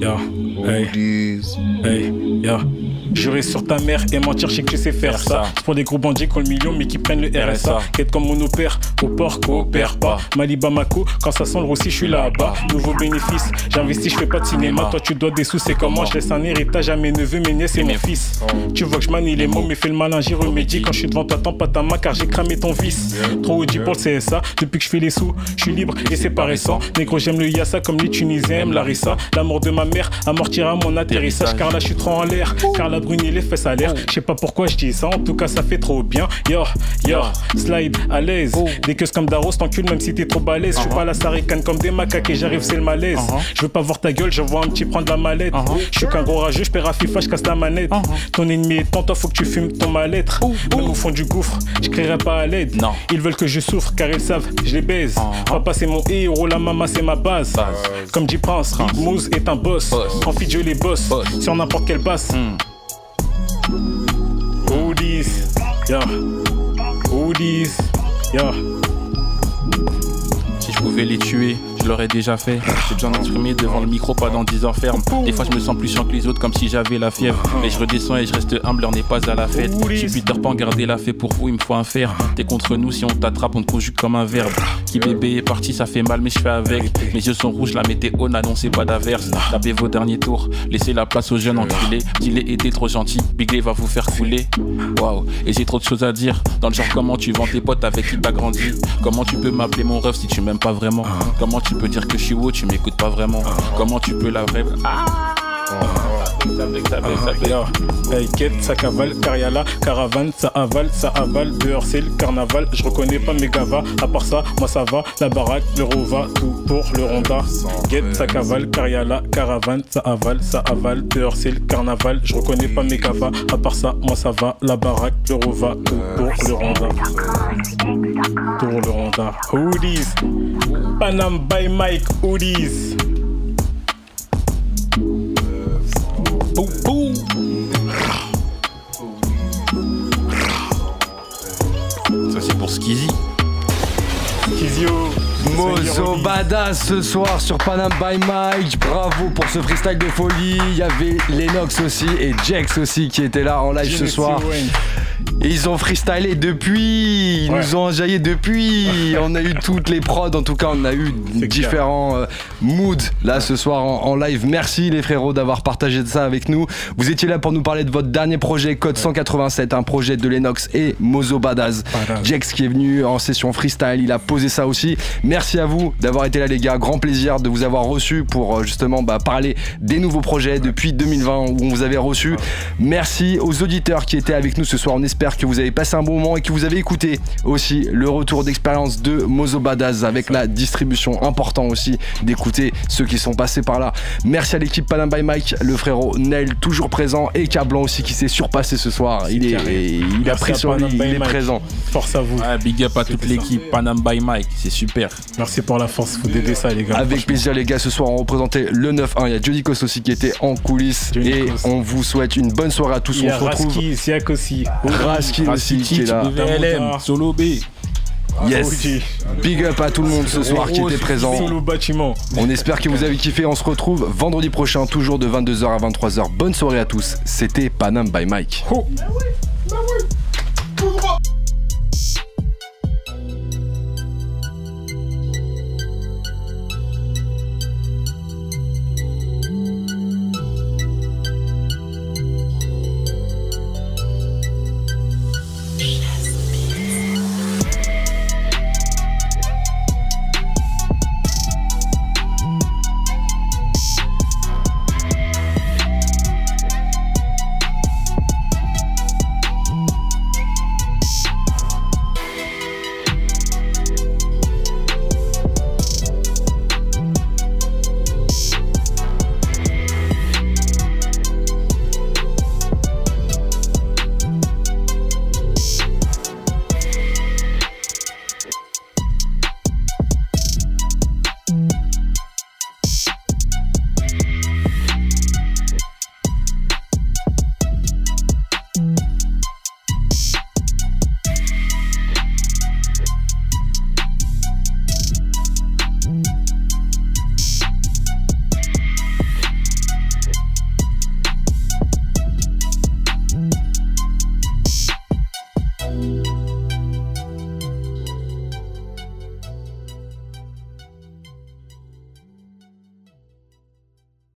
Yeah. Hey. Hey, yeah. Jurer sur ta mère et mentir, je sais que tu sais faire ça. C'est pour des gros bandits qui ont le million mais qui prennent le RSA. Quête comme mon opère, au port coopère pas. Mali Bamako, quand ça sent le roussi, je suis là-bas. Nouveau bénéfice, j'investis, je fais pas de cinéma. Toi tu dois des sous, c'est comment? Je laisse un héritage à mes neveux, mes nièces et mon fils. Tu vois que je manie les mots, mais fais le malin, j'y remédie. Quand je suis devant toi, t'en pas ta main car j'ai cramé ton vice. Trop OG pour le CSA, depuis que je fais les sous, je suis libre et c'est pas récent. Négro, j'aime le Yassa comme les Tunisiens aiment Larissa. L'amour de ma mère amortira mon atterrissage car là je suis trop en l'air. Car la les fesses à l'air. Je sais pas pourquoi je dis ça, en tout cas ça fait trop bien. Yo, yo, slide à l'aise. Des queues comme Daros, t'encules même si t'es trop balèze. Je suis pas la saricane comme des macaques et j'arrive, c'est le malaise. Je veux pas voir ta gueule, je vois un petit prendre la mallette. Je suis qu'un gros rageux, je perds à FIFA, je casse la manette. Ton ennemi est tant, toi faut que tu fumes ton mal-être. Même au fond du gouffre, je crierai pas à l'aide. Non. Ils veulent que je souffre car ils savent, je les baise. Papa c'est mon héros, la maman c'est ma base. Comme dit Prince, Moose est un boss. En je les boss. Sur n'importe quelle basse. Hoodies, yeah. Hoodies, yeah. Si je pouvais les tuer, je l'aurais déjà fait. J'ai besoin d'exprimer devant le micro, pas dans 10 heures ferme. Des fois, je me sens plus chiant que les autres, comme si j'avais la fièvre. Mais je redescends et je reste humble, on n'est pas à la fête. Suis Peter Pan, gardez la fait pour vous, il me faut un fer. T'es contre nous, si on t'attrape, on te conjugue comme un verbe. Qui bébé est parti, ça fait mal, mais je fais avec. Mes yeux sont rouges, la météo n'annonçait pas d'averse. Tapez vos derniers tours, laissez la place aux jeunes enculés. Dis-les, était trop gentil, Bigley va vous faire couler. Waouh, et j'ai trop de choses à dire. Dans le genre, comment tu vends tes potes avec qui t'as grandi? Comment tu peux m'appeler mon ref si tu m'aimes pas vraiment? Comment tu tu peux dire que je suis haut, tu m'écoutes pas vraiment. Comment tu peux la vraie. Ah ça bec, ça cavale, caravane, ça avale, ça avale, dehors c'est le carnaval, je reconnais pas mes gavas, à part ça, moi ça va, la baraque, le rova, tout pour le ronda. Guette, ça cavale, car y'a la caravane, ça avale, ça avale, dehors c'est le carnaval, je reconnais pas mes gavas, à part ça, moi ça va, la baraque, le rova, tout pour le ronda. Pour le ronda. Hoodies, Panam by Mike, hoodies. Boum, boum. Ça, c'est pour Skizzy. Kizio. Mozo Badass ce soir sur Panam by Mike. Bravo pour ce freestyle de folie. Il y avait Lennox aussi et Jex aussi qui étaient là en live ce soir. Et ils ont freestylé depuis, ils Ouais. nous ont enjaillé depuis. On a eu toutes les prods, en tout cas, on a eu différents euh, moods là ce soir en, en live. Merci les frérots d'avoir partagé ça avec nous. Vous étiez là pour nous parler de votre dernier projet, Code 187, un projet de Lennox et Mozo. Badass. Jex qui est venu en session freestyle, il a posé ça aussi. Merci à vous d'avoir été là les gars, grand plaisir de vous avoir reçu pour euh, justement bah, parler des nouveaux projets depuis 2020 où on vous avait reçu. Merci aux auditeurs qui étaient avec nous ce soir. On espère que vous avez passé un bon moment et que vous avez écouté aussi le retour d'expérience de Mozo Badass avec la distribution. Important aussi d'écouter ceux qui sont passés par là. Merci à l'équipe Panam by Mike, le frérot Nel toujours présent et Cablan aussi qui s'est surpassé ce soir. Il est, il a pris sur lui, il est Mike. présent. Force à vous. Big up à toute l'équipe Panam by Mike, c'est super. Merci pour la force, vous d'aider ça, les gars. Avec plaisir les gars, ce soir on représentait le 9-1, il y a Johnny Kos aussi qui était en coulisses Johnny et Kos. on vous souhaite une bonne soirée à tous, Il y on a se retrouve. Raski, Siak aussi. Raskin aussi qui est là. BVLM, Solo B. Yes. Big up à tout le monde ce soir qui était présent. Solo bâtiment. On espère que vous avez kiffé, on se retrouve vendredi prochain toujours de 22h à 23h. Bonne soirée à tous, c'était Panam by Mike. Oh.